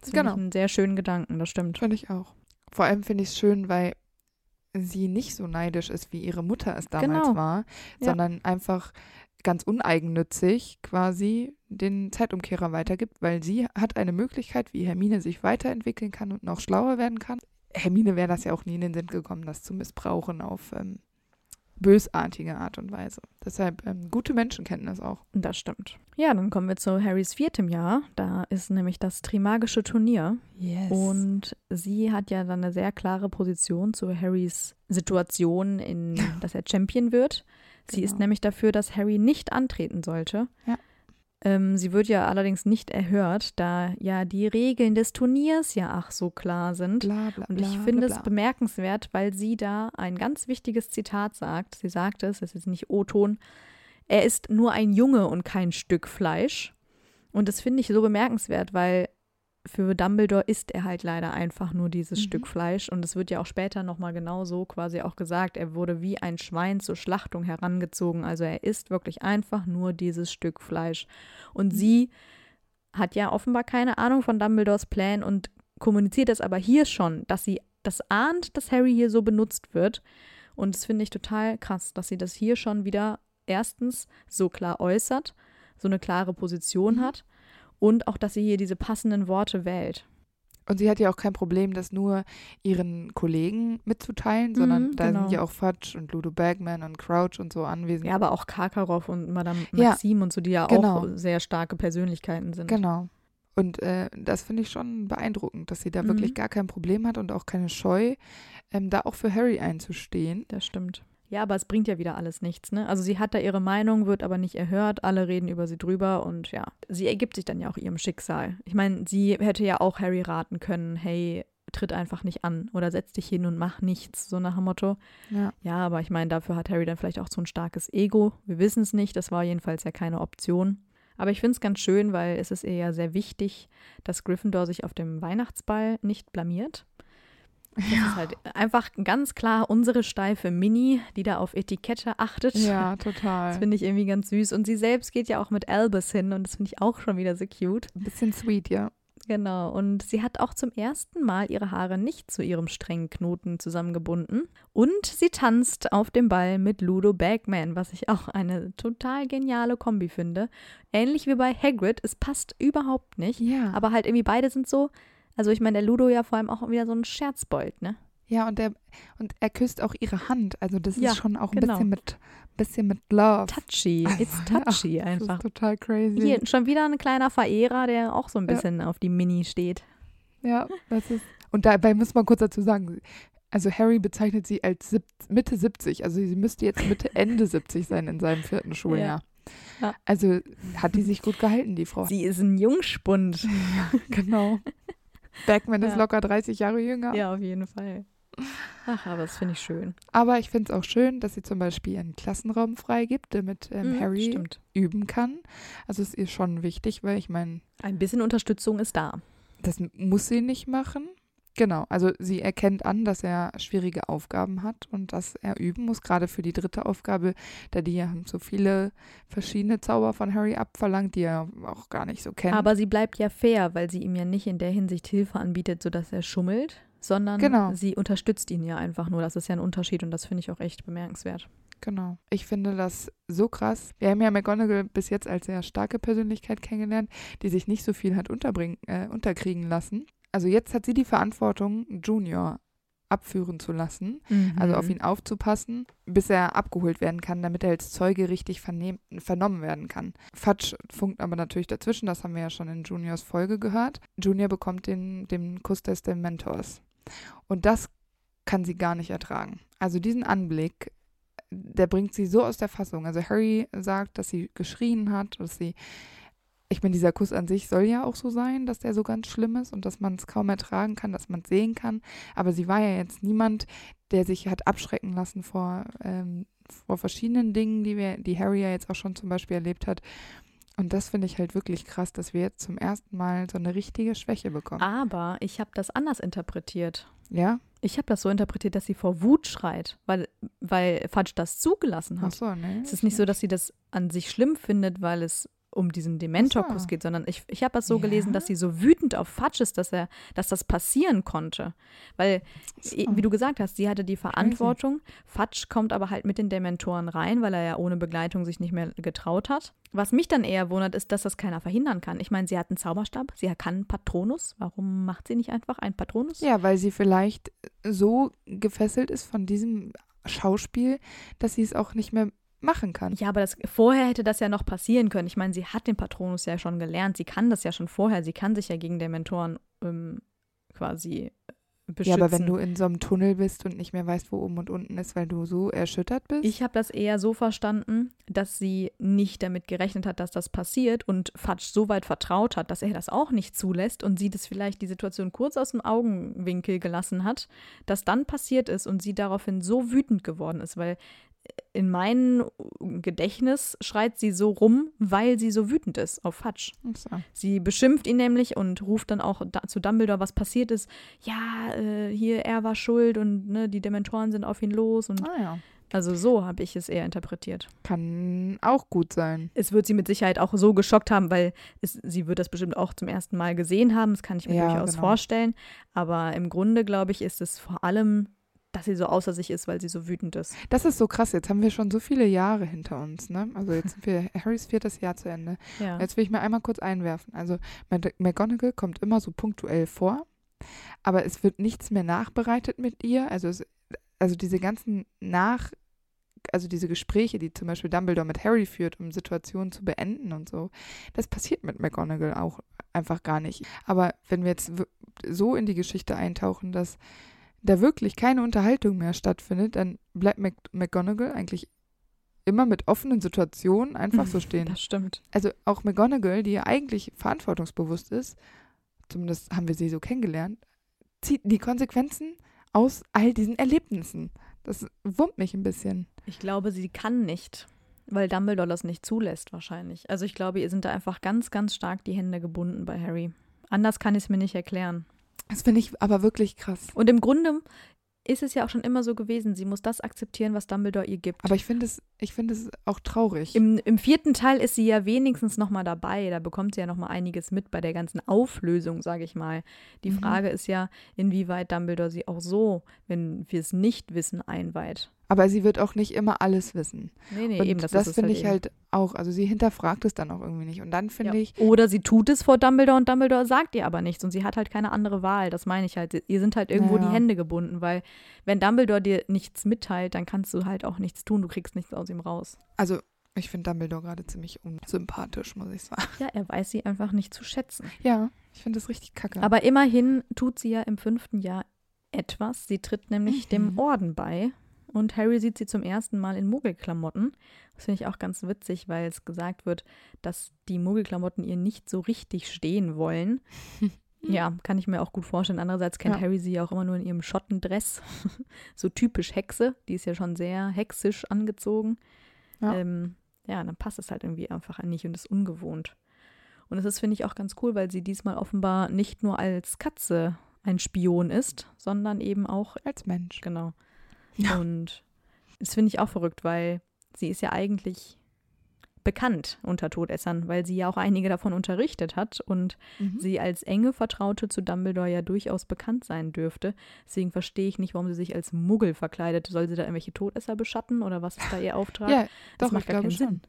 Das finde Genau. ich einen sehr schönen Gedanken, das stimmt. Finde ich auch. Vor allem finde ich es schön, weil sie nicht so neidisch ist, wie ihre Mutter es damals Genau. war, Ja. sondern einfach ganz uneigennützig quasi den Zeitumkehrer weitergibt, weil sie hat eine Möglichkeit, wie Hermine sich weiterentwickeln kann und noch schlauer werden kann. Hermine wäre das ja auch nie in den Sinn gekommen, das zu missbrauchen auf ähm, bösartige Art und Weise. Deshalb ähm, gute Menschenkenntnis auch. Das stimmt. Ja, dann kommen wir zu Harrys viertem Jahr. Da ist nämlich das Trimagische Turnier. Yes. Und sie hat ja dann eine sehr klare Position zu Harrys Situation, in, dass er Champion wird. Sie ist Genau. nämlich dafür, dass Harry nicht antreten sollte. Ja. Ähm, sie wird ja allerdings nicht erhört, da ja die Regeln des Turniers ja ach so klar sind. bla bla Und bla. ich finde es bemerkenswert, weil sie da ein ganz wichtiges Zitat sagt. Sie sagt es, es ist nicht O-Ton. Er ist nur ein Junge und kein Stück Fleisch. Und das finde ich so bemerkenswert, weil für Dumbledore ist er halt leider einfach nur dieses Mhm. Stück Fleisch. Und es wird ja auch später nochmal genau so quasi auch gesagt, er wurde wie ein Schwein zur Schlachtung herangezogen. Also er ist wirklich einfach nur dieses Stück Fleisch. Und Mhm. sie hat ja offenbar keine Ahnung von Dumbledores Plan und kommuniziert das aber hier schon, dass sie das ahnt, dass Harry hier so benutzt wird. Und das finde ich total krass, dass sie das hier schon wieder erstens so klar äußert, so eine klare Position Mhm. hat und auch, dass sie hier diese passenden Worte wählt. Und sie hat ja auch kein Problem, das nur ihren Kollegen mitzuteilen, sondern Mhm, da genau. sind ja auch Fudge und Ludo Bagman und Crouch und so anwesend. Ja, aber auch Karkaroff und Madame Ja, Maxim und so, die ja genau. auch sehr starke Persönlichkeiten sind. Genau. Und äh, das finde ich schon beeindruckend, dass sie da Mhm. wirklich gar kein Problem hat und auch keine Scheu, ähm, da auch für Harry einzustehen. Das stimmt. Ja, aber es bringt ja wieder alles nichts, ne? Also sie hat da ihre Meinung, wird aber nicht erhört, alle reden über sie drüber und ja, sie ergibt sich dann ja auch ihrem Schicksal. Ich meine, sie hätte ja auch Harry raten können, hey, tritt einfach nicht an oder setz dich hin und mach nichts, so nach dem Motto. Ja. Ja, aber ich meine, dafür hat Harry dann vielleicht auch so ein starkes Ego. Wir wissen es nicht, das war jedenfalls ja keine Option. Aber ich finde es ganz schön, weil es ist ihr ja sehr wichtig, dass Gryffindor sich auf dem Weihnachtsball nicht blamiert. Das ist halt einfach ganz klar unsere steife Mini, die da auf Etikette achtet. Ja, Das total. finde ich irgendwie ganz süß. Und sie selbst geht ja auch mit Albus hin und das finde ich auch schon wieder so cute. Ein bisschen sweet, ja. Genau. Und sie hat auch zum ersten Mal ihre Haare nicht zu ihrem strengen Knoten zusammengebunden. Und sie tanzt auf dem Ball mit Ludo Bagman, was ich auch eine total geniale Kombi finde. Ähnlich wie bei Hagrid. Es passt überhaupt nicht. Ja. Aber halt irgendwie beide sind so. Also ich meine, der Ludo ja vor allem auch wieder so ein Scherzbold, ne? Ja, und, der, und er küsst auch ihre Hand. Also das Ja, ist schon auch ein genau. bisschen mit, bisschen mit Love. Touchy. It's Ja, touchy Das einfach. ist total crazy. Hier schon wieder ein kleiner Verehrer, der auch so ein Ja. bisschen auf die Mini steht. Ja, das ist. Und dabei muss man kurz dazu sagen, also Harry bezeichnet sie als sieb, Mitte 70. Also sie müsste jetzt Mitte, Ende 70 sein in seinem vierten Schuljahr. Ja. Also hat die sich gut gehalten, die Frau. Sie ist ein Jungspund. genau. Ist Ja. locker 30 Jahre jünger. Ja, auf jeden Fall. Ach, aber das finde ich schön. Aber ich finde es auch schön, dass sie zum Beispiel einen Klassenraum freigibt, damit ähm, Mhm, Harry Stimmt. üben kann. Also es ist schon wichtig, weil ich meine, Ein bisschen Unterstützung ist da. das muss sie nicht machen. Genau, also sie erkennt an, dass er schwierige Aufgaben hat und dass er üben muss, gerade für die dritte Aufgabe, da die ja so viele verschiedene Zauber von Harry abverlangt, die er auch gar nicht so kennt. Aber sie bleibt ja fair, weil sie ihm ja nicht in der Hinsicht Hilfe anbietet, sodass er schummelt, sondern Genau. sie unterstützt ihn ja einfach nur. Das ist ja ein Unterschied und das finde ich auch echt bemerkenswert. Genau. Ich finde das so krass. Wir haben ja McGonagall bis jetzt als sehr starke Persönlichkeit kennengelernt, die sich nicht so viel hat unterbringen, äh, unterkriegen lassen. Also jetzt hat sie die Verantwortung, Junior abführen zu lassen, also auf ihn aufzupassen, bis er abgeholt werden kann, damit er als Zeuge richtig vernehm, vernommen werden kann. Fatsch funkt aber natürlich dazwischen, das haben wir ja schon in Juniors Folge gehört. Junior bekommt den, den Kuss des Dementors. Und das kann sie gar nicht ertragen. Also diesen Anblick, der bringt sie so aus der Fassung. Also Harry sagt, dass sie geschrien hat, dass sie ich meine, dieser Kuss an sich soll ja auch so sein, dass der so ganz schlimm ist und dass man es kaum ertragen kann, dass man es sehen kann. Aber sie war ja jetzt niemand, der sich hat abschrecken lassen vor, ähm, vor verschiedenen Dingen, die wir, die Harry ja jetzt auch schon zum Beispiel erlebt hat. Und das finde ich halt wirklich krass, dass wir jetzt zum ersten Mal so eine richtige Schwäche bekommen. Aber ich habe das anders interpretiert. Ja? Ich habe das so interpretiert, dass sie vor Wut schreit, weil, weil Fudge das zugelassen Ach hat. so, ne? Es ist nicht so, dass sie das an sich schlimm findet, weil es um diesen Dementorkuss so. geht, sondern ich, ich habe das so Ja? gelesen, dass sie so wütend auf Fudge ist, dass er, dass das passieren konnte. Weil, so. wie du gesagt hast, sie hatte die Verantwortung. Fudge kommt aber halt mit den Dementoren rein, weil er ja ohne Begleitung sich nicht mehr getraut hat. Was mich dann eher wundert, ist, dass das keiner verhindern kann. Ich meine, sie hat einen Zauberstab, sie kann einen Patronus. Warum macht sie nicht einfach einen Patronus? Ja, weil sie vielleicht so gefesselt ist von diesem Schauspiel, dass sie es auch nicht mehr machen kann. Ja, aber das, vorher hätte das ja noch passieren können. Ich meine, sie hat den Patronus ja schon gelernt. Sie kann das ja schon vorher. Sie kann sich ja gegen Dementoren ähm, quasi äh, beschützen. Ja, aber wenn du in so einem Tunnel bist und nicht mehr weißt, wo oben und unten ist, weil du so erschüttert bist. ich habe das eher so verstanden, dass sie nicht damit gerechnet hat, dass das passiert und Fatsch so weit vertraut hat, dass er das auch nicht zulässt und sie das vielleicht die Situation kurz aus dem Augenwinkel gelassen hat, dass dann passiert ist und sie daraufhin so wütend geworden ist, weil in meinem Gedächtnis schreit sie so rum, weil sie so wütend ist auf Fatsch. So. Sie beschimpft ihn nämlich und ruft dann auch da, zu Dumbledore, was passiert ist. Ja, äh, hier, er war schuld und ne, die Dementoren sind auf ihn los. Und Ah ja. also so habe ich es eher interpretiert. Kann auch gut sein. Es wird sie mit Sicherheit auch so geschockt haben, weil es, sie wird das bestimmt auch zum ersten Mal gesehen haben. Das kann ich mir Ja, durchaus genau. vorstellen. Aber im Grunde, glaube ich, ist es vor allem, dass sie so außer sich ist, weil sie so wütend ist. Das ist so krass. Jetzt haben wir schon so viele Jahre hinter uns, ne? Also jetzt sind wir Harrys viertes Jahr zu Ende. Ja. Jetzt will ich mal einmal kurz einwerfen. Also McGonagall kommt immer so punktuell vor, aber es wird nichts mehr nachbereitet mit ihr. Also, es, also diese ganzen also diese Gespräche, die zum Beispiel Dumbledore mit Harry führt, um Situationen zu beenden und so, das passiert mit McGonagall auch einfach gar nicht. Aber wenn wir jetzt so in die Geschichte eintauchen, dass da wirklich keine Unterhaltung mehr stattfindet, dann bleibt Mac McGonagall eigentlich immer mit offenen Situationen einfach so stehen. Das stimmt. Also auch McGonagall, die ja eigentlich verantwortungsbewusst ist, zumindest haben wir sie so kennengelernt, zieht die Konsequenzen aus all diesen Erlebnissen. Das wurmt mich ein bisschen. Ich glaube, sie kann nicht, weil Dumbledore das nicht zulässt wahrscheinlich. Also ich glaube, ihr sind da einfach ganz, ganz stark die Hände gebunden bei Harry. Anders kann ich es mir nicht erklären. Das finde ich aber wirklich krass. Und im Grunde ist es ja auch schon immer so gewesen. Sie muss das akzeptieren, was Dumbledore ihr gibt. Aber ich finde es, ich finde es auch traurig. Im, Im vierten Teil ist sie ja wenigstens noch mal dabei. Da bekommt sie ja noch mal einiges mit bei der ganzen Auflösung, sage ich mal. Die mhm. Frage ist ja, inwieweit Dumbledore sie auch so, wenn wir es nicht wissen, einweiht. Aber sie wird auch nicht immer alles wissen. Nee, nee, und eben. Das, das finde halt ich halt auch. Also sie hinterfragt es dann auch irgendwie nicht. Und dann finde ja. ich. Oder sie tut es vor Dumbledore und Dumbledore sagt ihr aber nichts. Und sie hat halt keine andere Wahl. Das meine ich halt. Ihr sind halt irgendwo naja. die Hände gebunden, weil wenn Dumbledore dir nichts mitteilt, dann kannst du halt auch nichts tun. Du kriegst nichts aus ihm raus. Also ich finde Dumbledore gerade ziemlich unsympathisch, muss ich sagen. Ja, er weiß sie einfach nicht zu schätzen. Ja, ich finde das richtig kacke. Aber immerhin tut sie ja im fünften Jahr etwas. Sie tritt nämlich mhm. dem Orden bei und Harry sieht sie zum ersten Mal in Muggelklamotten. Das finde ich auch ganz witzig, weil es gesagt wird, dass die Muggelklamotten ihr nicht so richtig stehen wollen. ja, kann ich mir auch gut vorstellen. Andererseits kennt ja. Harry sie ja auch immer nur in ihrem Schottendress. so typisch Hexe. Die ist ja schon sehr hexisch angezogen. Ja. Ähm, ja, dann passt es halt irgendwie einfach nicht und ist ungewohnt. Und das ist, finde ich, auch ganz cool, weil sie diesmal offenbar nicht nur als Katze ein Spion ist, sondern eben auch als Mensch. Genau. Ja. Und das finde ich auch verrückt, weil sie ist ja eigentlich bekannt unter Todessern, weil sie ja auch einige davon unterrichtet hat und mhm. sie als enge Vertraute zu Dumbledore ja durchaus bekannt sein dürfte. Deswegen verstehe ich nicht, warum sie sich als Muggel verkleidet. Soll sie da irgendwelche Todesser beschatten oder was ist da ihr Auftrag? Ja, das doch, macht gar keinen schon. Sinn.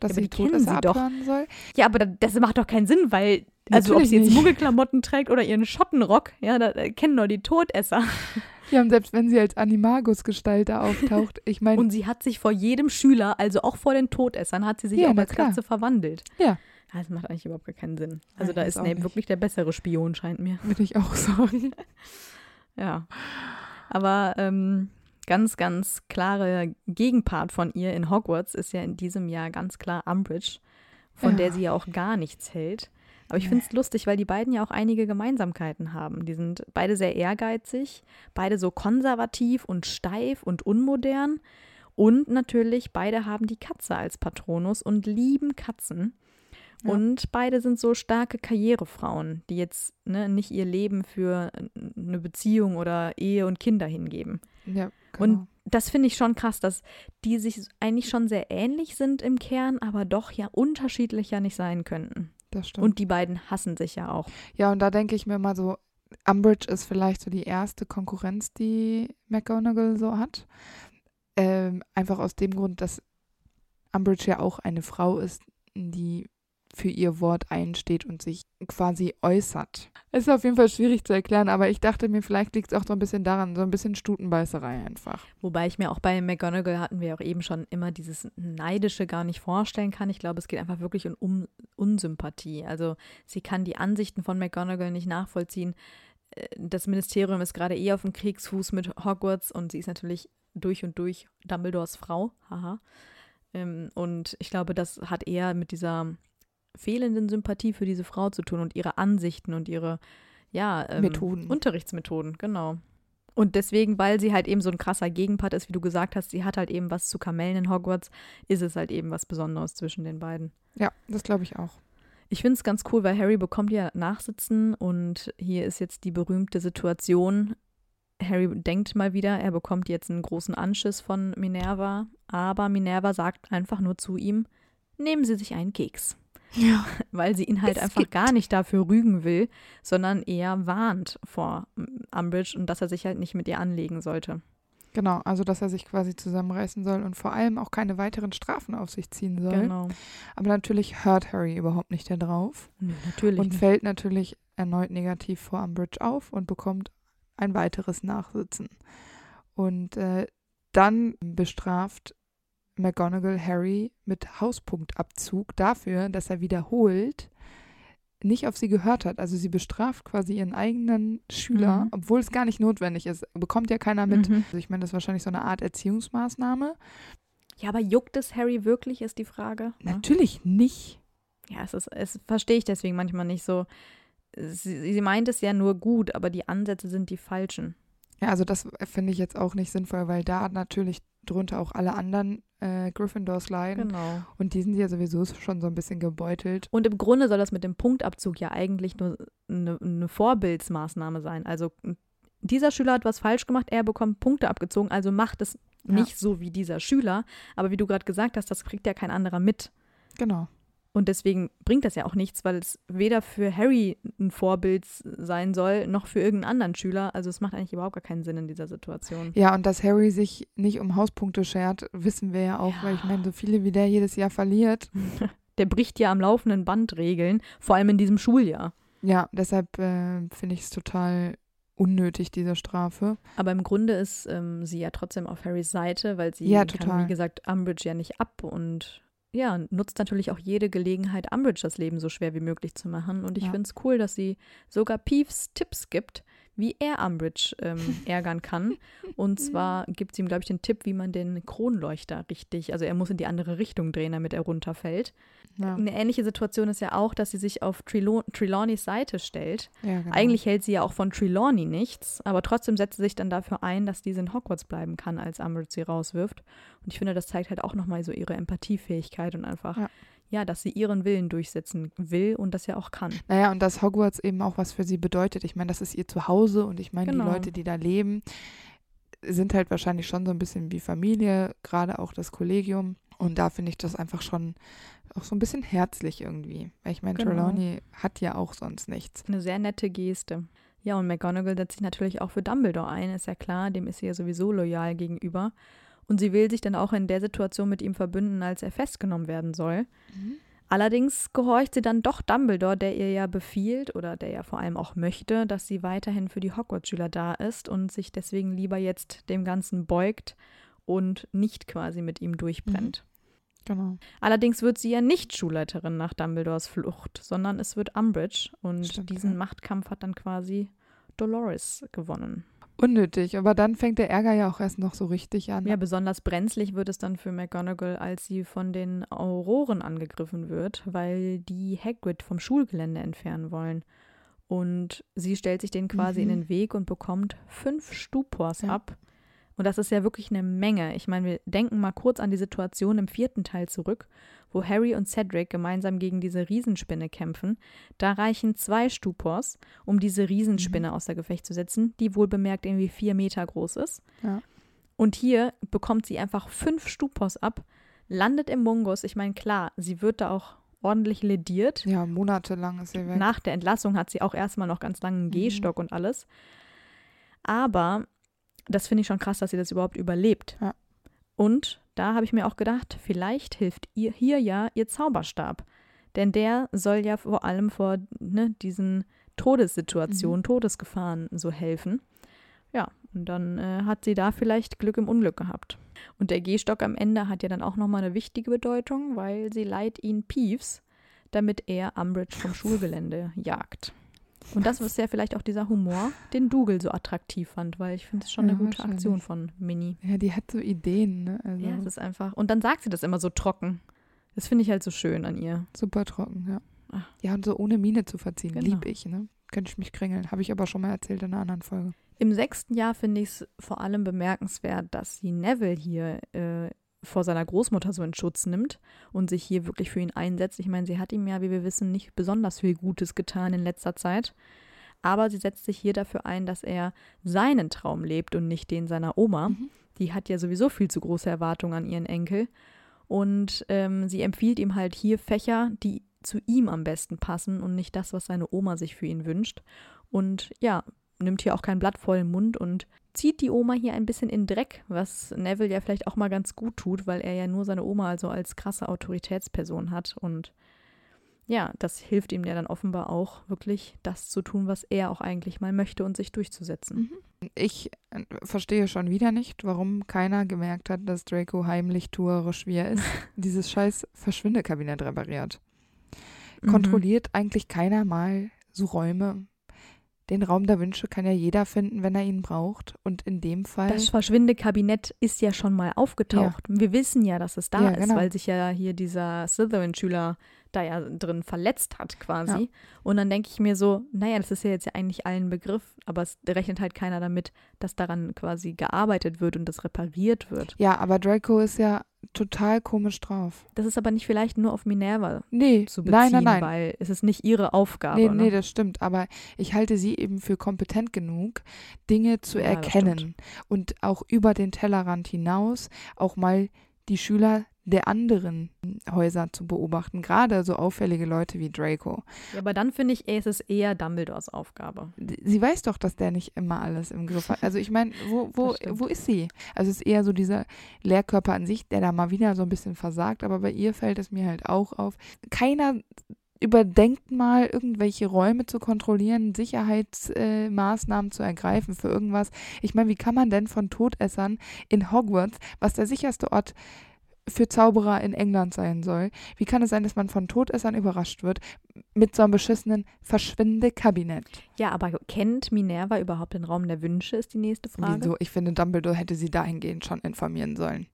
Dass ja, sie die Todesser doch. soll. Ja, aber das macht doch keinen Sinn, weil also Natürlich ob sie jetzt nicht. Muggelklamotten trägt oder ihren Schottenrock, ja, da äh, kennen nur die Todesser. Ja, und selbst wenn sie als Animagus-Gestalt da auftaucht, ich meine. Und sie hat sich vor jedem Schüler, also auch vor den Todessern, hat sie sich Ja, auch als. Katze verwandelt. Ja. Ja, Das macht eigentlich überhaupt gar keinen Sinn. Also Nein, da ist Snape wirklich der bessere Spion, scheint mir. Würde ich auch sagen. Ja. Aber ähm, ganz, ganz klare Gegenpart von ihr in Hogwarts ist ja in diesem Jahr ganz klar Umbridge, von Ja. der sie ja auch gar nichts hält. Aber ich finde es lustig, weil die beiden ja auch einige Gemeinsamkeiten haben. Die sind beide sehr ehrgeizig, beide so konservativ und steif und unmodern. Und natürlich, beide haben die Katze als Patronus und lieben Katzen. Ja. Und beide sind so starke Karrierefrauen, die jetzt ne, nicht ihr Leben für eine Beziehung oder Ehe und Kinder hingeben. Ja, genau. Und das finde ich schon krass, dass die sich eigentlich schon sehr ähnlich sind im Kern, aber doch ja unterschiedlicher nicht sein könnten. Das stimmt. Und die beiden hassen sich ja auch. Ja, und da denke ich mir mal so, Umbridge ist vielleicht so die erste Konkurrenz, die McGonagall so hat. Ähm, einfach aus dem Grund, dass Umbridge ja auch eine Frau ist, die für ihr Wort einsteht und sich quasi äußert. Ist auf jeden Fall schwierig zu erklären, aber ich dachte mir, vielleicht liegt es auch so ein bisschen daran, so ein bisschen Stutenbeißerei einfach. Wobei ich mir auch bei McGonagall hatten wir auch eben schon immer dieses Neidische gar nicht vorstellen kann. Ich glaube, es geht einfach wirklich um, Unsympathie. Also sie kann die Ansichten von McGonagall nicht nachvollziehen. Äh, Das Ministerium ist gerade eh auf dem Kriegsfuß mit Hogwarts und sie ist natürlich durch und durch Dumbledores Frau. Haha. Ähm, Und ich glaube, das hat eher mit dieser fehlenden Sympathie für diese Frau zu tun und ihre Ansichten und ihre ja, ähm, Methoden. Unterrichtsmethoden, genau. Und deswegen, weil sie halt eben so ein krasser Gegenpart ist, wie du gesagt hast, sie hat halt eben was zu Kamellen in Hogwarts, ist es halt eben was Besonderes zwischen den beiden. Ja, das glaube ich auch. Ich finde es ganz cool, weil Harry bekommt ja Nachsitzen und hier ist jetzt die berühmte Situation. Harry denkt mal wieder, er bekommt jetzt einen großen Anschiss von Minerva, aber Minerva sagt einfach nur zu ihm, nehmen Sie sich einen Keks. Ja. Weil sie ihn halt Es einfach gibt- gar nicht dafür rügen will, sondern eher warnt vor Umbridge und dass er sich halt nicht mit ihr anlegen sollte. Genau, also dass er sich quasi zusammenreißen soll und vor allem auch keine weiteren Strafen auf sich ziehen soll. Genau. Aber natürlich hört Harry überhaupt nicht darauf Nö, natürlich. und nicht. fällt natürlich erneut negativ vor Umbridge auf und bekommt ein weiteres Nachsitzen. Und äh, dann bestraft McGonagall Harry mit Hauspunktabzug dafür, dass er wiederholt nicht auf sie gehört hat. Also sie bestraft quasi ihren eigenen Schüler, Mhm. obwohl es gar nicht notwendig ist. Bekommt ja keiner mit. Mhm. Also ich meine, das ist wahrscheinlich so eine Art Erziehungsmaßnahme. Ja, aber juckt es Harry wirklich, ist die Frage. ne? Natürlich nicht. Ja, es ist, es verstehe ich deswegen manchmal nicht so. Sie, sie meint es ja nur gut, aber die Ansätze sind die falschen. Ja, also das finde ich jetzt auch nicht sinnvoll, weil da natürlich drunter auch alle anderen äh, Gryffindors leiden. Genau. Und die sind ja sowieso schon so ein bisschen gebeutelt. Und im Grunde soll das mit dem Punktabzug ja eigentlich nur eine, eine Vorbildsmaßnahme sein. Also dieser Schüler hat was falsch gemacht, er bekommt Punkte abgezogen, also macht es Ja. nicht so wie dieser Schüler. Aber wie du gerade gesagt hast, das kriegt ja kein anderer mit. Genau. Und deswegen bringt das ja auch nichts, weil es weder für Harry ein Vorbild sein soll, noch für irgendeinen anderen Schüler. Also es macht eigentlich überhaupt gar keinen Sinn in dieser Situation. Ja, und dass Harry sich nicht um Hauspunkte schert, wissen wir ja auch, Ja. weil ich meine, so viele wie der jedes Jahr verliert. Der bricht ja am laufenden Band Regeln, vor allem in diesem Schuljahr. Ja, deshalb äh, finde ich es total unnötig, diese Strafe. Aber im Grunde ist ähm, sie ja trotzdem auf Harrys Seite, weil sie Ja, kann, wie gesagt, Umbridge ja nicht ab und ja, nutzt natürlich auch jede Gelegenheit, Umbridge das Leben so schwer wie möglich zu machen. Und ich Ja. finde es cool, dass sie sogar Peeves Tipps gibt, wie er Umbridge ähm, ärgern kann. Und zwar gibt sie ihm, glaube ich, den Tipp, wie man den Kronleuchter richtig, also er muss in die andere Richtung drehen, damit er runterfällt. Ja, Eine ähnliche Situation ist ja auch, dass sie sich auf Trilo Trelawneys Seite stellt. ja genau. Eigentlich hält sie ja auch von Trelawney nichts, aber trotzdem setzt sie sich dann dafür ein, dass diese in Hogwarts bleiben kann, als Umbridge sie rauswirft. Und ich finde, das zeigt halt auch nochmal so ihre Empathiefähigkeit und einfach, ja. Ja. dass sie ihren Willen durchsetzen will und das ja auch kann. Naja, und dass Hogwarts eben auch was für sie bedeutet. Ich meine, das ist ihr Zuhause und ich meine, Genau. die Leute, die da leben, sind halt wahrscheinlich schon so ein bisschen wie Familie, gerade auch das Kollegium. Und da finde ich das einfach schon auch so ein bisschen herzlich irgendwie. Weil ich meine, Genau. Trelawney hat ja auch sonst nichts. Eine sehr nette Geste. Ja, und McGonagall setzt sich natürlich auch für Dumbledore ein, ist ja klar, dem ist sie ja sowieso loyal gegenüber. Und sie will sich dann auch in der Situation mit ihm verbünden, als er festgenommen werden soll. Allerdings gehorcht sie dann doch Dumbledore, der ihr ja befiehlt oder der ja vor allem auch möchte, dass sie weiterhin für die Hogwarts-Schüler da ist und sich deswegen lieber jetzt dem Ganzen beugt und nicht quasi mit ihm durchbrennt. Genau. Allerdings wird sie ja nicht Schulleiterin nach Dumbledores Flucht, sondern es wird Umbridge und Stimmt, diesen ja. Machtkampf hat dann quasi Dolores gewonnen. Unnötig, aber dann fängt der Ärger ja auch erst noch so richtig an. Ja, besonders brenzlig wird es dann für McGonagall, als sie von den Auroren angegriffen wird, weil die Hagrid vom Schulgelände entfernen wollen. Und sie stellt sich denen quasi Mhm. in den Weg und bekommt fünf Stupors Ja. ab. Und das ist ja wirklich eine Menge. Ich meine, wir denken mal kurz an die Situation im vierten Teil zurück, wo Harry und Cedric gemeinsam gegen diese Riesenspinne kämpfen. Da reichen zwei Stupors, um diese Riesenspinne außer Gefecht zu setzen, die wohl bemerkt irgendwie vier Meter groß ist. Ja. Und hier bekommt sie einfach fünf Stupors ab, landet im Mungus. Ich meine, klar, sie wird da auch ordentlich lediert. Ja, monatelang ist sie weg. Nach der Entlassung hat sie auch erstmal noch ganz langen Gehstock und alles. Aber das finde ich schon krass, dass sie das überhaupt überlebt. Ja. Und da habe ich mir auch gedacht, vielleicht hilft ihr hier ja ihr Zauberstab. Denn der soll ja vor allem vor ne, diesen Todessituationen, Todesgefahren so helfen. Ja, und dann äh, hat sie da vielleicht Glück im Unglück gehabt. Und der Gehstock am Ende hat ja dann auch nochmal eine wichtige Bedeutung, weil sie leiht ihn Peeves, damit er Umbridge vom Schulgelände jagt. Und das ist ja vielleicht auch dieser Humor, den Dougal so attraktiv fand, weil ich finde es schon Ja, eine gute. Aktion von Minnie. Ja, die hat so Ideen, ne? Also Ja, es ist einfach. Und dann sagt sie das immer so trocken. Das finde ich halt so schön an ihr. super trocken, ja. Ach. Ja, und so ohne Miene zu verziehen, Genau. lieb ich, ne? Könnte ich mich krängeln. Habe ich aber schon mal erzählt in einer anderen Folge. Im sechsten Jahr finde ich es vor allem bemerkenswert, dass sie Neville hier äh, vor seiner Großmutter so in Schutz nimmt und sich hier wirklich für ihn einsetzt. Ich meine, sie hat ihm ja, wie wir wissen, nicht besonders viel Gutes getan in letzter Zeit. Aber sie setzt sich hier dafür ein, dass er seinen Traum lebt und nicht den seiner Oma. Mhm. Die hat ja sowieso viel zu große Erwartungen an ihren Enkel. Und ähm, sie empfiehlt ihm halt hier Fächer, die zu ihm am besten passen und nicht das, was seine Oma sich für ihn wünscht. Und ja, nimmt hier auch kein Blatt vor den Mund und zieht die Oma hier ein bisschen in Dreck, was Neville ja vielleicht auch mal ganz gut tut, weil er ja nur seine Oma also als krasse Autoritätsperson hat. Und ja, das hilft ihm ja dann offenbar auch wirklich das zu tun, was er auch eigentlich mal möchte und sich durchzusetzen. Ich äh, verstehe schon wieder nicht, warum keiner gemerkt hat, dass Draco heimlich tuerisch wie er ist, dieses scheiß Verschwindekabinett repariert. Mhm. Kontrolliert eigentlich keiner mal so Räume? Den Raum der Wünsche kann ja jeder finden, wenn er ihn braucht. Und in dem Fall. Das Verschwindekabinett ist ja schon mal aufgetaucht. Wir wissen ja, dass es da Ja, ist, genau. weil sich ja hier dieser Slytherin-Schüler da ja drin verletzt hat quasi. Ja. Und dann denke ich mir so, naja, das ist ja jetzt ja eigentlich allen Begriff, aber es rechnet halt keiner damit, dass daran quasi gearbeitet wird und das repariert wird. ja, aber Draco ist ja total komisch drauf. Das ist aber nicht vielleicht nur auf Minerva Nee, zu beziehen, nein, nein, nein. weil es ist nicht ihre Aufgabe. Nee, ne? nee, das stimmt. Aber ich halte sie eben für kompetent genug, Dinge zu Ja, erkennen und auch über den Tellerrand hinaus auch mal die Schüler der anderen Häuser zu beobachten. Gerade so auffällige Leute wie Draco. Ja, aber dann finde ich, es ist eher Dumbledores Aufgabe. Sie weiß doch, dass der nicht immer alles im Griff hat. Also ich meine, wo, wo, wo ist sie? Also es ist eher so dieser Lehrkörper an sich, der da mal wieder so ein bisschen versagt. Aber bei ihr fällt es mir halt auch auf. Keiner überdenkt mal, irgendwelche Räume zu kontrollieren, Sicherheitsmaßnahmen äh, zu ergreifen für irgendwas. Ich meine, wie kann man denn von Todessern in Hogwarts, was der sicherste Ort für Zauberer in England sein soll, wie kann es sein, dass man von Todessern überrascht wird mit so einem beschissenen Verschwindekabinett? Ja, aber kennt Minerva überhaupt den Raum der Wünsche, ist die nächste Frage. Wieso? Ich finde, Dumbledore hätte sie dahingehend schon informieren sollen.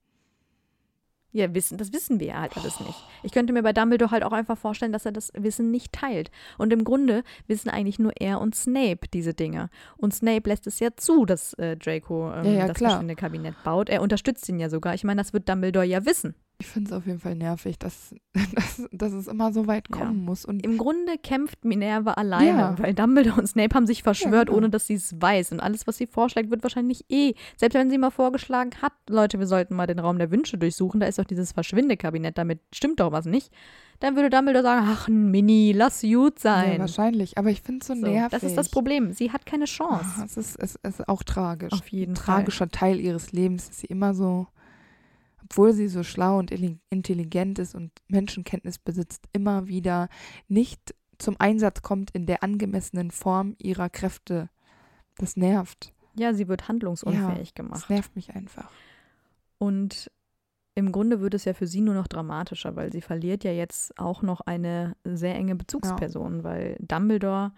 Ja, wissen, das wissen wir ja halt alles nicht. Ich könnte mir bei Dumbledore halt auch einfach vorstellen, dass er das Wissen nicht teilt. Und im Grunde wissen eigentlich nur er und Snape diese Dinge. Und Snape lässt es ja zu, dass äh, Draco ähm, Ja, ja, das klar. verschwindende Kabinett baut. Er unterstützt ihn ja sogar. Ich meine, das wird Dumbledore ja wissen. Ich finde es auf jeden Fall nervig, dass, dass, dass es immer so weit Ja. kommen muss. Und Im Grunde kämpft Minerva alleine, Ja. weil Dumbledore und Snape haben sich verschwört, genau. ohne dass sie es weiß. Und alles, was sie vorschlägt, wird wahrscheinlich eh. Selbst wenn sie mal vorgeschlagen hat, Leute, wir sollten mal den Raum der Wünsche durchsuchen, da ist doch dieses Verschwindekabinett, damit stimmt doch was nicht. Dann würde Dumbledore sagen, ach, Mini, lass gut ja, sein. wahrscheinlich. Aber ich finde es so, so, nervig. das ist das Problem. Sie hat keine Ah, Chance. Es ist, es ist auch tragisch. Auf jeden Ein Fall. tragischer Teil ihres Lebens ist sie immer so, obwohl sie so schlau und intelligent ist und Menschenkenntnis besitzt, immer wieder nicht zum Einsatz kommt in der angemessenen Form ihrer Kräfte. Das nervt. Ja, sie wird handlungsunfähig Das gemacht. nervt mich einfach. Und im Grunde wird es ja für sie nur noch dramatischer, weil sie verliert ja jetzt auch noch eine sehr enge Bezugsperson, weil Dumbledore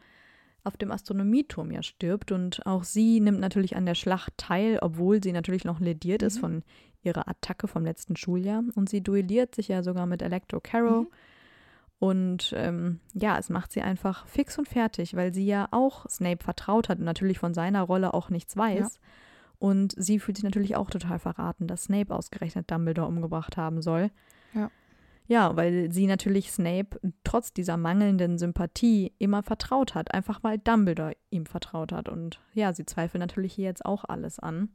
auf dem Astronomieturm ja stirbt und auch sie nimmt natürlich an der Schlacht teil, obwohl sie natürlich noch lediert ist Mhm. von ihrer Attacke vom letzten Schuljahr und sie duelliert sich ja sogar mit Electro Carrow Mhm. und ähm, ja, es macht sie einfach fix und fertig, weil sie ja auch Snape vertraut hat und natürlich von seiner Rolle auch nichts weiß. Und sie fühlt sich natürlich auch total verraten, dass Snape ausgerechnet Dumbledore umgebracht haben soll. Ja. Ja, weil sie natürlich Snape trotz dieser mangelnden Sympathie immer vertraut hat, einfach weil Dumbledore ihm vertraut hat. Und ja, sie zweifelt natürlich hier jetzt auch alles an.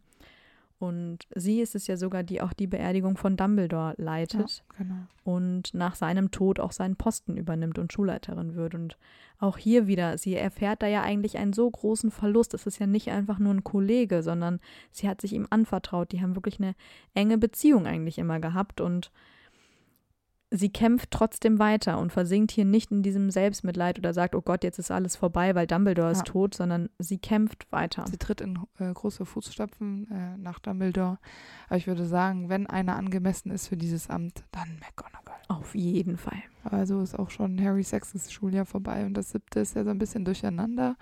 Und sie ist es ja sogar, die auch die Beerdigung von Dumbledore leitet Genau. und nach seinem Tod auch seinen Posten übernimmt und Schulleiterin wird. Und auch hier wieder, sie erfährt da ja eigentlich einen so großen Verlust. Es ist ja nicht einfach nur ein Kollege, sondern sie hat sich ihm anvertraut. Die haben wirklich eine enge Beziehung eigentlich immer gehabt und sie kämpft trotzdem weiter und versinkt hier nicht in diesem Selbstmitleid oder sagt, oh Gott, jetzt ist alles vorbei, weil Dumbledore ist Ja. tot, sondern sie kämpft weiter. Sie tritt in äh, große Fußstapfen äh, nach Dumbledore. Aber ich würde sagen, wenn einer angemessen ist für dieses Amt, dann McGonagall. Auf jeden Fall. Aber so ist auch schon Harry Sexes Schuljahr vorbei und das siebte ist ja so ein bisschen durcheinander.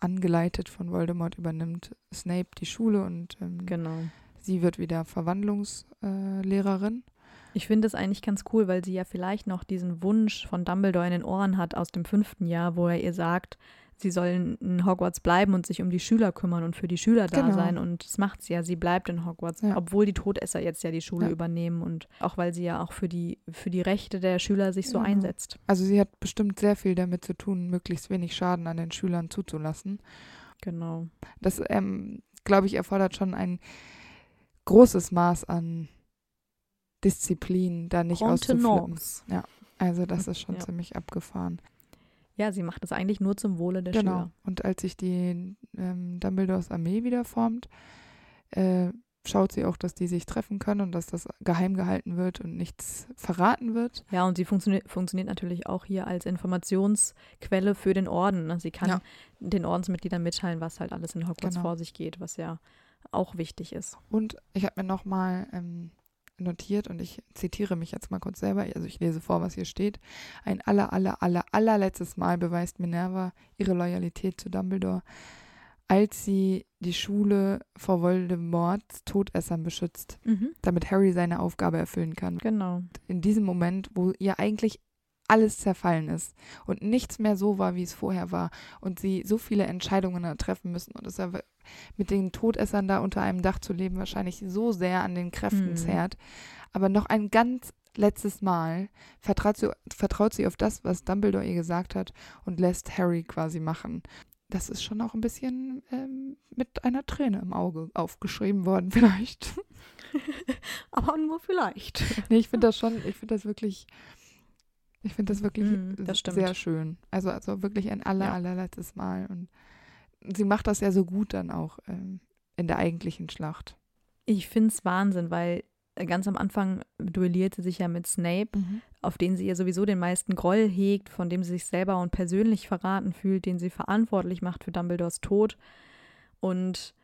Angeleitet von Voldemort übernimmt Snape die Schule und ähm, Genau. sie wird wieder Verwandlungslehrerin. Äh. Ich finde es eigentlich ganz cool, weil sie ja vielleicht noch diesen Wunsch von Dumbledore in den Ohren hat aus dem fünften Jahr, wo er ihr sagt, sie sollen in Hogwarts bleiben und sich um die Schüler kümmern und für die Schüler da Genau. sein. Und das macht sie ja. Sie bleibt in Hogwarts, Ja. obwohl die Todesser jetzt ja die Schule Ja. übernehmen und auch weil sie ja auch für die, für die Rechte der Schüler sich so Genau. einsetzt. Also sie hat bestimmt sehr viel damit zu tun, möglichst wenig Schaden an den Schülern zuzulassen. Genau. Das, ähm, glaube ich, erfordert schon ein großes Maß an Disziplin, da nicht auszuflippen. Contenance. Also das ist schon Ja. ziemlich abgefahren. Ja, sie macht es eigentlich nur zum Wohle der genau. Schüler. Und als sich die ähm, Dumbledores Armee wieder formt, äh, schaut sie auch, dass die sich treffen können und dass das geheim gehalten wird und nichts verraten wird. Ja, und sie funktioniert, funktioniert natürlich auch hier als Informationsquelle für den Orden. Ne? Sie kann Ja. den Ordensmitgliedern mitteilen, was halt alles in Hogwarts Genau. vor sich geht, was ja auch wichtig ist. Und ich habe mir nochmal ähm, notiert und ich zitiere mich jetzt mal kurz selber, also ich lese vor, was hier steht. Ein aller, aller, aller, allerletztes Mal beweist Minerva ihre Loyalität zu Dumbledore, als sie die Schule vor Voldemorts Todessern beschützt, Mhm. damit Harry seine Aufgabe erfüllen kann. Genau. In diesem Moment, wo ihr eigentlich alles zerfallen ist und nichts mehr so war, wie es vorher war und sie so viele Entscheidungen treffen müssen und es aber mit den Todessern da unter einem Dach zu leben wahrscheinlich so sehr an den Kräften Mhm. zerrt. Aber noch ein ganz letztes Mal vertraut sie, vertraut sie auf das, was Dumbledore ihr gesagt hat und lässt Harry quasi machen. Das ist schon auch ein bisschen ähm, mit einer Träne im Auge aufgeschrieben worden, vielleicht. Aber nur vielleicht. Nee, ich finde das schon, ich finde das wirklich, ich finde das wirklich Mm, das sehr schön. Also, also wirklich ein aller, Ja. allerletztes Mal. Und sie macht das ja so gut dann auch ähm, in der eigentlichen Schlacht. Ich finde es Wahnsinn, weil äh, ganz am Anfang duelliert sie sich ja mit Snape, auf den sie ja sowieso den meisten Groll hegt, von dem sie sich selber und persönlich verraten fühlt, den sie verantwortlich macht für Dumbledores Tod. Und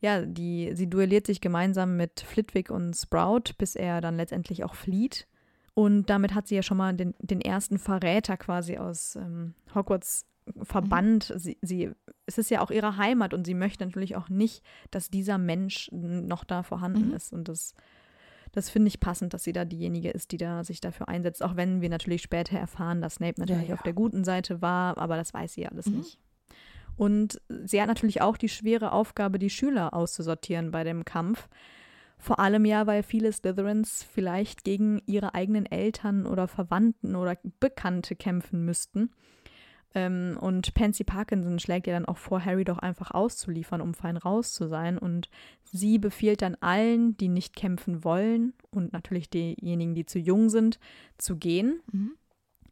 ja, die, sie duelliert sich gemeinsam mit Flitwick und Sprout, bis er dann letztendlich auch flieht. Und damit hat sie ja schon mal den, den ersten Verräter quasi aus ähm, Hogwarts verbannt. Sie, sie, es ist ja auch ihre Heimat und sie möchte natürlich auch nicht, dass dieser Mensch noch da vorhanden Mhm. ist. Und das, das finde ich passend, dass sie da diejenige ist, die da sich dafür einsetzt. Auch wenn wir natürlich später erfahren, dass Snape natürlich ja. auf der guten Seite war, aber das weiß sie ja alles Mhm. nicht. Und sie hat natürlich auch die schwere Aufgabe, die Schüler auszusortieren bei dem Kampf. Vor allem ja, weil viele Slytherins vielleicht gegen ihre eigenen Eltern oder Verwandten oder Bekannte kämpfen müssten. Ähm, und Pansy Parkinson schlägt ja dann auch vor, Harry doch einfach auszuliefern, um fein raus zu sein. Und sie befiehlt dann allen, die nicht kämpfen wollen und natürlich diejenigen, die zu jung sind, zu gehen. Mhm.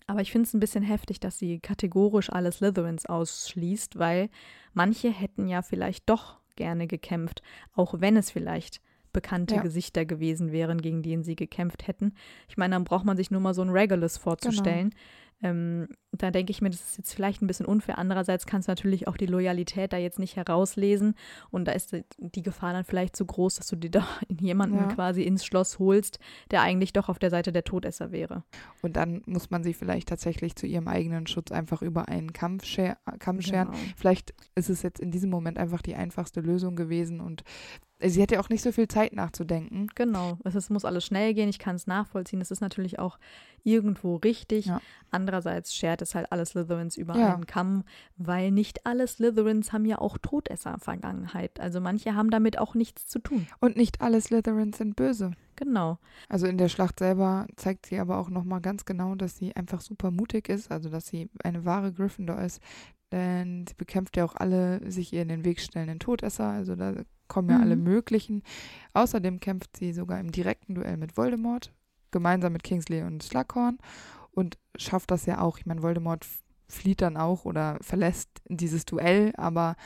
Aber ich finde es ein bisschen heftig, dass sie kategorisch alle Slytherins ausschließt, weil manche hätten ja vielleicht doch gerne gekämpft, auch wenn es vielleicht bekannte Ja. Gesichter gewesen wären, gegen die sie gekämpft hätten. Ich meine, dann braucht man sich nur mal so ein Regulus vorzustellen. Ähm, da denke ich mir, das ist jetzt vielleicht ein bisschen unfair. Andererseits kannst du natürlich auch die Loyalität da jetzt nicht herauslesen und da ist die- Gefahr dann vielleicht zu groß, dass du dir da jemanden Ja. quasi ins Schloss holst, der eigentlich doch auf der Seite der Todesser wäre. Und dann muss man sie vielleicht tatsächlich zu ihrem eigenen Schutz einfach über einen Kampf, scher Kamm scheren. Genau. Vielleicht ist es jetzt in diesem Moment einfach die einfachste Lösung gewesen und sie hatte auch nicht so viel Zeit nachzudenken. Genau, es ist, muss alles schnell gehen, ich kann es nachvollziehen. Es ist natürlich auch irgendwo richtig. Ja. Andererseits schert es halt alle Slytherins über Ja. einen Kamm, weil nicht alle Slytherins haben ja auch Todesser-Vergangenheit. Also manche haben damit auch nichts zu tun. Und nicht alle Slytherins sind böse. Genau. Also in der Schlacht selber zeigt sie aber auch nochmal ganz genau, dass sie einfach super mutig ist, also dass sie eine wahre Gryffindor ist. Denn sie bekämpft ja auch alle sich ihr in den Weg stellenden Todesser, also da kommen ja Mhm. alle möglichen. Außerdem kämpft sie sogar im direkten Duell mit Voldemort, gemeinsam mit Kingsley und Slughorn und schafft das ja auch. Ich meine, Voldemort flieht dann auch oder verlässt dieses Duell, aber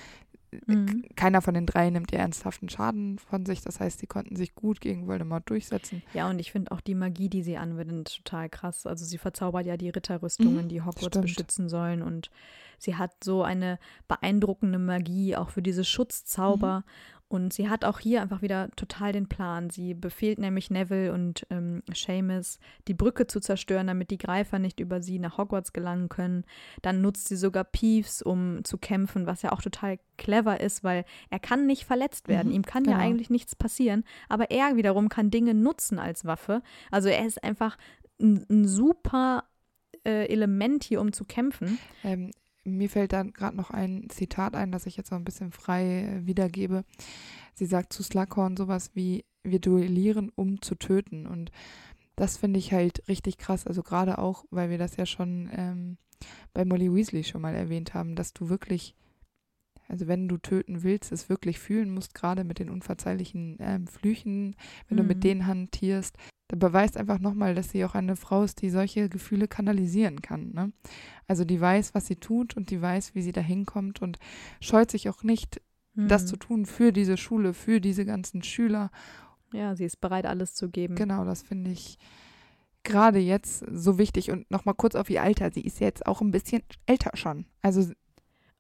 Mhm. keiner von den drei nimmt ihr ernsthaften Schaden von sich. Das heißt, sie konnten sich gut gegen Voldemort durchsetzen. Ja, und ich finde auch die Magie, die sie anwendet, total krass. Also sie verzaubert ja die Ritterrüstungen, Mhm, die Hogwarts stimmt. beschützen sollen. Und sie hat so eine beeindruckende Magie, auch für diese Schutzzauber. Mhm. Und sie hat auch hier einfach wieder total den Plan. Sie befiehlt nämlich Neville und ähm, Seamus, die Brücke zu zerstören, damit die Greifer nicht über sie nach Hogwarts gelangen können. Dann nutzt sie sogar Peeves, um zu kämpfen, was ja auch total clever ist, weil er kann nicht verletzt werden. Mhm, Ihm kann ja genau. eigentlich nichts passieren. Aber er wiederum kann Dinge nutzen als Waffe. Also er ist einfach ein, ein super äh, Element hier, um zu kämpfen. Ähm, mir fällt dann gerade noch ein Zitat ein, das ich jetzt noch ein bisschen frei äh, wiedergebe. Sie sagt zu Slughorn sowas wie, wir duellieren, um zu töten. Und das finde ich halt richtig krass. Also gerade auch, weil wir das ja schon ähm, bei Molly Weasley schon mal erwähnt haben, dass du wirklich, also wenn du töten willst, es wirklich fühlen musst, gerade mit den unverzeihlichen ähm, Flüchen, wenn du Mhm. mit denen hantierst. Da beweist einfach nochmal, dass sie auch eine Frau ist, die solche Gefühle kanalisieren kann. Ne? Also die weiß, was sie tut und die weiß, wie sie da hinkommt und scheut sich auch nicht, das Mhm. zu tun für diese Schule, für diese ganzen Schüler. Ja, sie ist bereit, alles zu geben. Genau, das finde ich gerade jetzt so wichtig. Und nochmal kurz auf ihr Alter. Sie ist jetzt auch ein bisschen älter schon. Also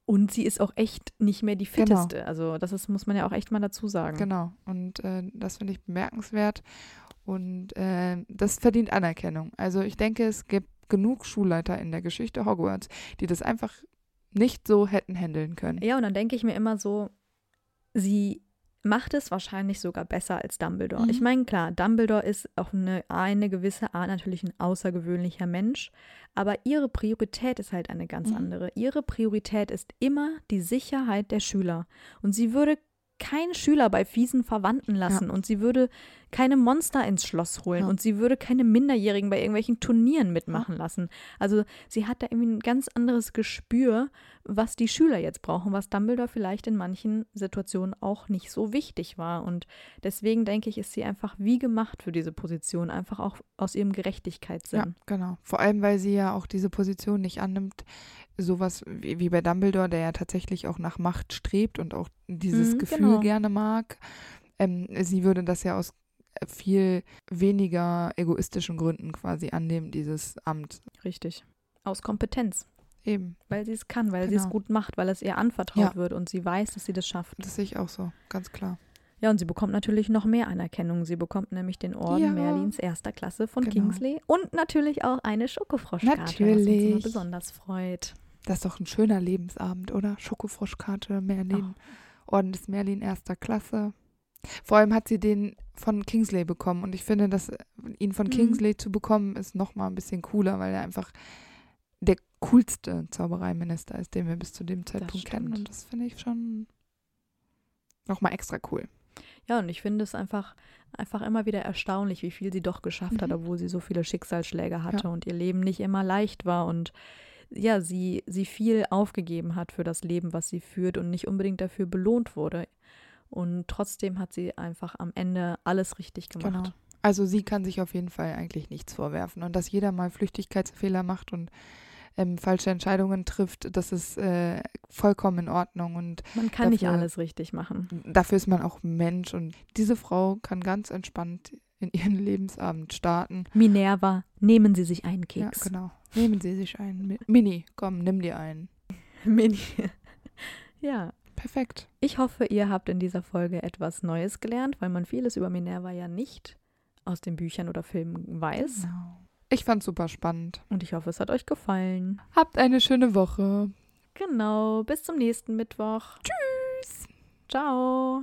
Und sie ist auch echt nicht mehr die Genau. fitteste. Also das ist, muss man ja auch echt mal dazu sagen. Genau. Und äh, das finde ich bemerkenswert. Und äh, das verdient Anerkennung. Also ich denke, es gibt genug Schulleiter in der Geschichte Hogwarts, die das einfach nicht so hätten handeln können. Ja, und dann denke ich mir immer so, sie macht es wahrscheinlich sogar besser als Dumbledore. Mhm. Ich meine, klar, Dumbledore ist auf eine, eine gewisse Art natürlich ein außergewöhnlicher Mensch, aber ihre Priorität ist halt eine ganz Mhm. andere. Ihre Priorität ist immer die Sicherheit der Schüler. Und sie würde keinen Schüler bei fiesen Verwandten lassen und sie würde keine Monster ins Schloss holen Ja. und sie würde keine Minderjährigen bei irgendwelchen Turnieren mitmachen lassen. Also sie hat da irgendwie ein ganz anderes Gespür, was die Schüler jetzt brauchen, was Dumbledore vielleicht in manchen Situationen auch nicht so wichtig war. Und deswegen denke ich, ist sie einfach wie gemacht für diese Position, einfach auch aus ihrem Gerechtigkeitssinn. Ja, genau. Vor allem, weil sie ja auch diese Position nicht annimmt, sowas wie, wie bei Dumbledore, der ja tatsächlich auch nach Macht strebt und auch dieses Mhm, Gefühl genau. gerne mag. Ähm, sie würde das ja aus viel weniger egoistischen Gründen quasi annehmen, dieses Amt. Richtig. Aus Kompetenz. Eben. Weil sie es kann, weil sie es Genau. gut macht, weil es ihr anvertraut Ja. wird und sie weiß, dass sie das schafft. Das sehe ich auch so, ganz klar. Ja, und sie bekommt natürlich noch mehr Anerkennung. Sie bekommt nämlich den Orden Ja. Merlins erster Klasse von Genau. Kingsley und natürlich auch eine Schokofroschkarte, was uns Natürlich. besonders freut. Das ist doch ein schöner Lebensabend, oder? Schokofroschkarte, Merlin, Orden des Merlin erster Klasse. Vor allem hat sie den von Kingsley bekommen und ich finde, dass äh, ihn von Mhm. Kingsley zu bekommen ist noch mal ein bisschen cooler, weil er einfach der coolste Zaubereiminister ist, den wir bis zu dem Zeitpunkt kennen und das finde ich schon noch mal extra cool. Ja, und ich finde es einfach, einfach immer wieder erstaunlich, wie viel sie doch geschafft hat, Mhm. obwohl sie so viele Schicksalsschläge hatte Ja. und ihr Leben nicht immer leicht war und ja, sie, sie viel aufgegeben hat für das Leben, was sie führt und nicht unbedingt dafür belohnt wurde. Und trotzdem hat sie einfach am Ende alles richtig gemacht. Genau. Also sie kann sich auf jeden Fall eigentlich nichts vorwerfen und dass jeder mal Flüchtigkeitsfehler macht und ähm, falsche Entscheidungen trifft, das ist äh, vollkommen in Ordnung und Man kann nicht Dafür- alles richtig machen. dafür ist man auch Mensch und diese Frau kann ganz entspannt in ihren Lebensabend starten. Minerva, nehmen Sie sich einen Keks. Ja, genau. Nehmen Sie sich einen. Mi- Mini, komm, nimm dir einen. Mini. ja. Perfekt. Ich hoffe, ihr habt in dieser Folge etwas Neues gelernt, weil man vieles über Minerva ja nicht aus den Büchern oder Filmen weiß. Genau. Ich fand's super spannend. Und ich hoffe, es hat euch gefallen. Habt eine schöne Woche. Genau, bis zum nächsten Mittwoch. Tschüss. Ciao.